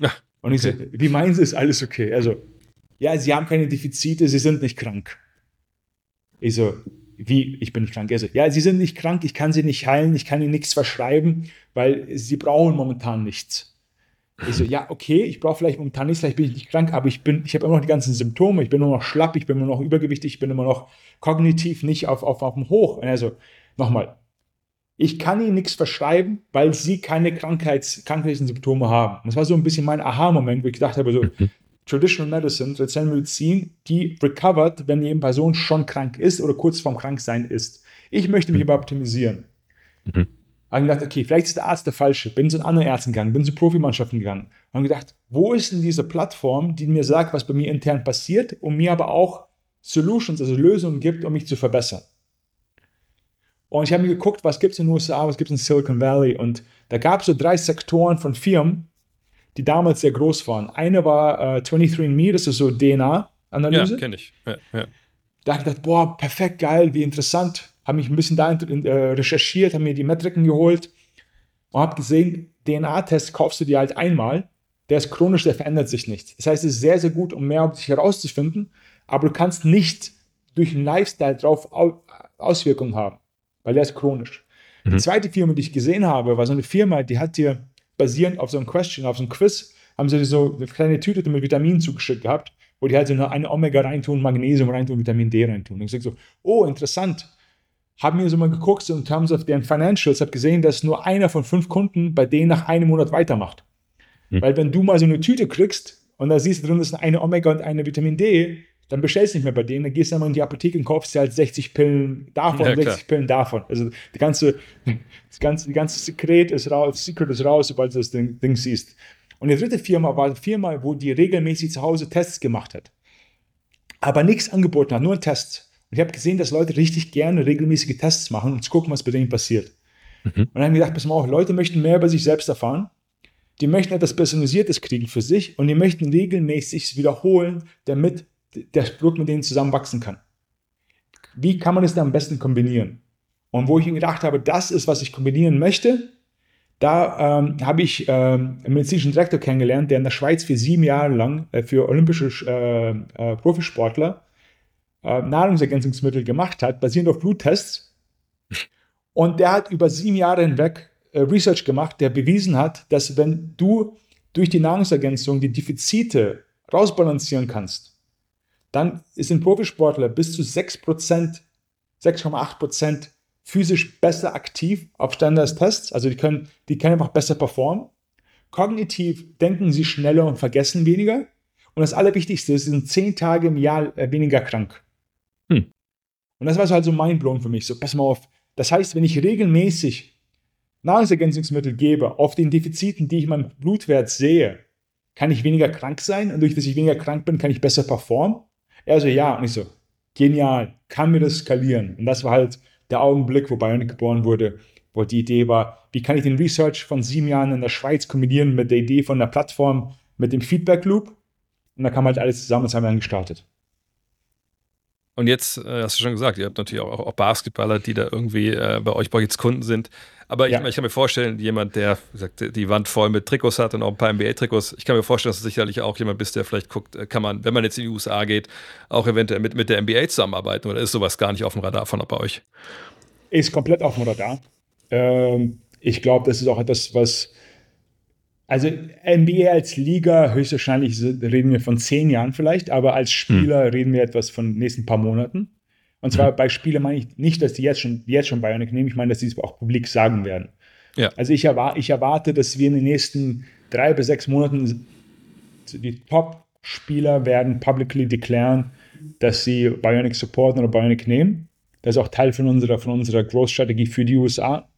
Ja, und ich okay. so, wie meinen Sie, ist alles okay? Also, ja, Sie haben keine Defizite, Sie sind nicht krank. Ich so, wie, ich bin nicht krank. Er so, ja, Sie sind nicht krank, ich kann Sie nicht heilen, ich kann Ihnen nichts verschreiben, weil Sie brauchen momentan nichts. Ich so, ja, okay, ich brauche vielleicht momentan nichts, vielleicht bin ich nicht krank, aber ich bin, ich habe immer noch die ganzen Symptome, ich bin nur noch schlapp, ich bin immer noch übergewichtig, ich bin immer noch kognitiv nicht auf, auf, auf dem Hoch. Also, nochmal, ich kann Ihnen nichts verschreiben, weil Sie keine Krankheits, krankheitlichen Symptome haben. Und das war so ein bisschen mein Aha-Moment, wo ich gedacht habe, so, mhm. Traditional Medicine, traditionelle Medizin, die recovered, wenn die Person schon krank ist oder kurz vorm Kranksein ist. Ich möchte mich aber optimisieren. Mhm haben gedacht, okay, vielleicht ist der Arzt der falsche. Bin zu anderen Ärzten gegangen, bin zu Profimannschaften gegangen. Haben gedacht, wo ist denn diese Plattform, die mir sagt, was bei mir intern passiert und mir aber auch Solutions, also Lösungen gibt, um mich zu verbessern. Und ich habe mir geguckt, was gibt es in den USA, was gibt es in Silicon Valley. Und da gab es so drei Sektoren von Firmen, die damals sehr groß waren. Eine war äh, 23andMe, das ist so DNA-Analyse. Ja, kenne ich. Ja, ja. Da habe ich gedacht, boah, perfekt geil, wie interessant habe mich ein bisschen da äh, recherchiert, habe mir die Metriken geholt und habe gesehen, DNA-Test kaufst du dir halt einmal, der ist chronisch, der verändert sich nicht. Das heißt, es ist sehr, sehr gut, um mehr um dich herauszufinden, aber du kannst nicht durch einen Lifestyle drauf Auswirkungen haben, weil der ist chronisch. Mhm. Die zweite Firma, die ich gesehen habe, war so eine Firma, die hat dir basierend auf so einem Question, auf so einem Quiz, haben sie so eine kleine Tüte mit Vitaminen zugeschickt gehabt, wo die halt so eine Omega reintun, Magnesium reintun, Vitamin D reintun. Und ich sage so, oh, interessant habe mir so mal geguckt, in terms of deren Financials, habe gesehen, dass nur einer von fünf Kunden bei denen nach einem Monat weitermacht. Hm. Weil wenn du mal so eine Tüte kriegst und da siehst du drin, ist eine Omega und eine Vitamin D, dann bestellst du nicht mehr bei denen, dann gehst du einmal in die Apotheke und kaufst dir halt 60 Pillen davon, ja, 60 Pillen davon. Also die ganze, das ganze, die ganze Sekret ist raus, Secret ist raus, sobald du das Ding, Ding siehst. Und die dritte Firma war eine Firma, wo die regelmäßig zu Hause Tests gemacht hat. Aber nichts angeboten hat, nur Tests. Und ich habe gesehen, dass Leute richtig gerne regelmäßige Tests machen und zu gucken, was bei denen passiert. Mhm. Und dann habe ich gedacht, pass mal auf, Leute möchten mehr über sich selbst erfahren. Die möchten etwas Personalisiertes kriegen für sich und die möchten regelmäßig wiederholen, damit der Produkt mit denen zusammen wachsen kann. Wie kann man es dann am besten kombinieren? Und wo ich mir gedacht habe, das ist, was ich kombinieren möchte, da ähm, habe ich ähm, einen medizinischen Direktor kennengelernt, der in der Schweiz für sieben Jahre lang äh, für olympische äh, äh, Profisportler äh, Nahrungsergänzungsmittel gemacht hat, basierend auf Bluttests. Und der hat über sieben Jahre hinweg äh, Research gemacht, der bewiesen hat, dass wenn du durch die Nahrungsergänzung die Defizite rausbalancieren kannst, dann ein Profisportler bis zu 6%, 6,8% physisch besser aktiv auf Standardstests. Also die können, die können einfach besser performen. Kognitiv denken sie schneller und vergessen weniger. Und das Allerwichtigste ist, sie sind zehn Tage im Jahr äh, weniger krank. Und das war so halt so mindblowing für mich. So, pass mal auf. Das heißt, wenn ich regelmäßig Nahrungsergänzungsmittel gebe auf den Defiziten, die ich in meinem Blutwert sehe, kann ich weniger krank sein und durch das ich weniger krank bin, kann ich besser performen? Er so, ja. Und ich so, genial, kann mir das skalieren? Und das war halt der Augenblick, wo Bionic geboren wurde, wo die Idee war, wie kann ich den Research von sieben Jahren in der Schweiz kombinieren mit der Idee von der Plattform, mit dem Feedback Loop? Und da kam halt alles zusammen und haben wir dann gestartet. Und jetzt äh, hast du schon gesagt, ihr habt natürlich auch, auch Basketballer, die da irgendwie äh, bei euch bei jetzt Kunden sind. Aber ja. ich, ich, kann mir vorstellen, jemand, der gesagt, die Wand voll mit Trikots hat und auch ein paar NBA-Trikots, ich kann mir vorstellen, dass du sicherlich auch jemand bist, der vielleicht guckt, äh, kann man, wenn man jetzt in die USA geht, auch eventuell mit, mit der NBA zusammenarbeiten oder ist sowas gar nicht auf dem Radar von bei euch? Ist komplett auf dem Radar. Ähm, ich glaube, das ist auch etwas, was also NBA als Liga, höchstwahrscheinlich reden wir von zehn Jahren vielleicht, aber als Spieler hm. reden wir etwas von den nächsten paar Monaten. Und zwar hm. bei Spielern meine ich nicht, dass die jetzt schon, jetzt schon Bionic nehmen, ich meine, dass sie es auch publik sagen werden. Ja. Also ich, erwar ich erwarte, dass wir in den nächsten drei bis sechs Monaten die Top-Spieler werden publicly declaren, dass sie Bionic supporten oder Bionic nehmen. Das ist auch Teil von unserer, von unserer Growth-Strategie für die USA.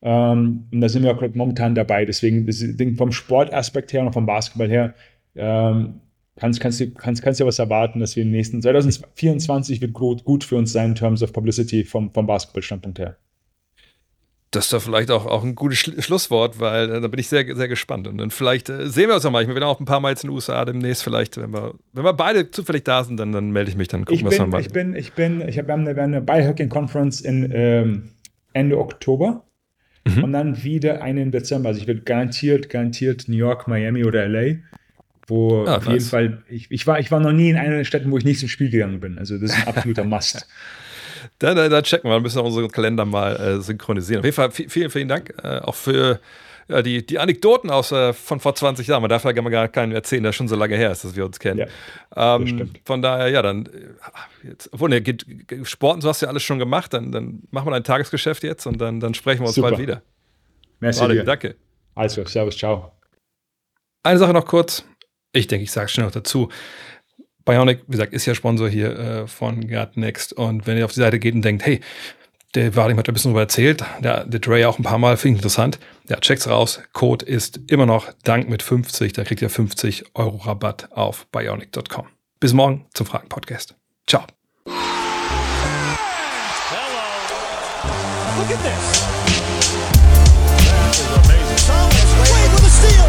Ähm, und da sind wir auch momentan dabei. Deswegen, Ding vom Sportaspekt her und vom Basketball her, ähm, kannst, kannst, du, kannst, kannst du was erwarten, dass wir den nächsten 2024 wird gut, gut für uns sein in terms of Publicity vom, vom Basketball-Standpunkt her. Das ist doch vielleicht auch, auch ein gutes Schlusswort, weil äh, da bin ich sehr, sehr gespannt. Und dann vielleicht äh, sehen wir uns auch mal. Ich bin auch ein paar Mal jetzt in den USA demnächst. Vielleicht, wenn wir, wenn wir beide zufällig da sind, dann, dann melde ich mich, dann gucken wir es mal. Ich bin, ich bin, ich habe eine, eine Biohacking Conference in ähm, Ende Oktober mhm. und dann wieder einen im Dezember. Also ich will garantiert, garantiert New York, Miami oder LA. Wo ah, auf jeden Fall, ich, ich, war, ich war noch nie in einer der Städten, wo ich nicht ins Spiel gegangen bin. Also das ist ein absoluter [laughs] Must. Da, da, da, checken wir, wir müssen unsere Kalender mal äh, synchronisieren. Auf jeden Fall vielen, vielen Dank äh, auch für ja, die, die Anekdoten aus, äh, von vor 20 Jahren. Man darf ja gar keinen erzählen, der schon so lange her ist, dass wir uns kennen. Ja, ähm, von daher, ja, dann, äh, jetzt, obwohl, ne, geht, Sporten, so hast du ja alles schon gemacht, dann, dann machen wir dein Tagesgeschäft jetzt und dann, dann sprechen wir uns Super. bald wieder. Merci Warte, danke. Also, servus, ciao. Eine Sache noch kurz. Ich denke, ich sage es schnell noch dazu. Bionic, wie gesagt, ist ja Sponsor hier äh, von Gut Next. Und wenn ihr auf die Seite geht und denkt, hey, der Vadim hat ein bisschen darüber erzählt, der, der Dre auch ein paar Mal, finde ich interessant. Ja, checkt's raus. Code ist immer noch Dank mit 50. Da kriegt ihr 50 Euro Rabatt auf bionic.com. Bis morgen zum Fragen-Podcast. Ciao. Hello. Look at this. That is amazing. Thomas, wait for the steal.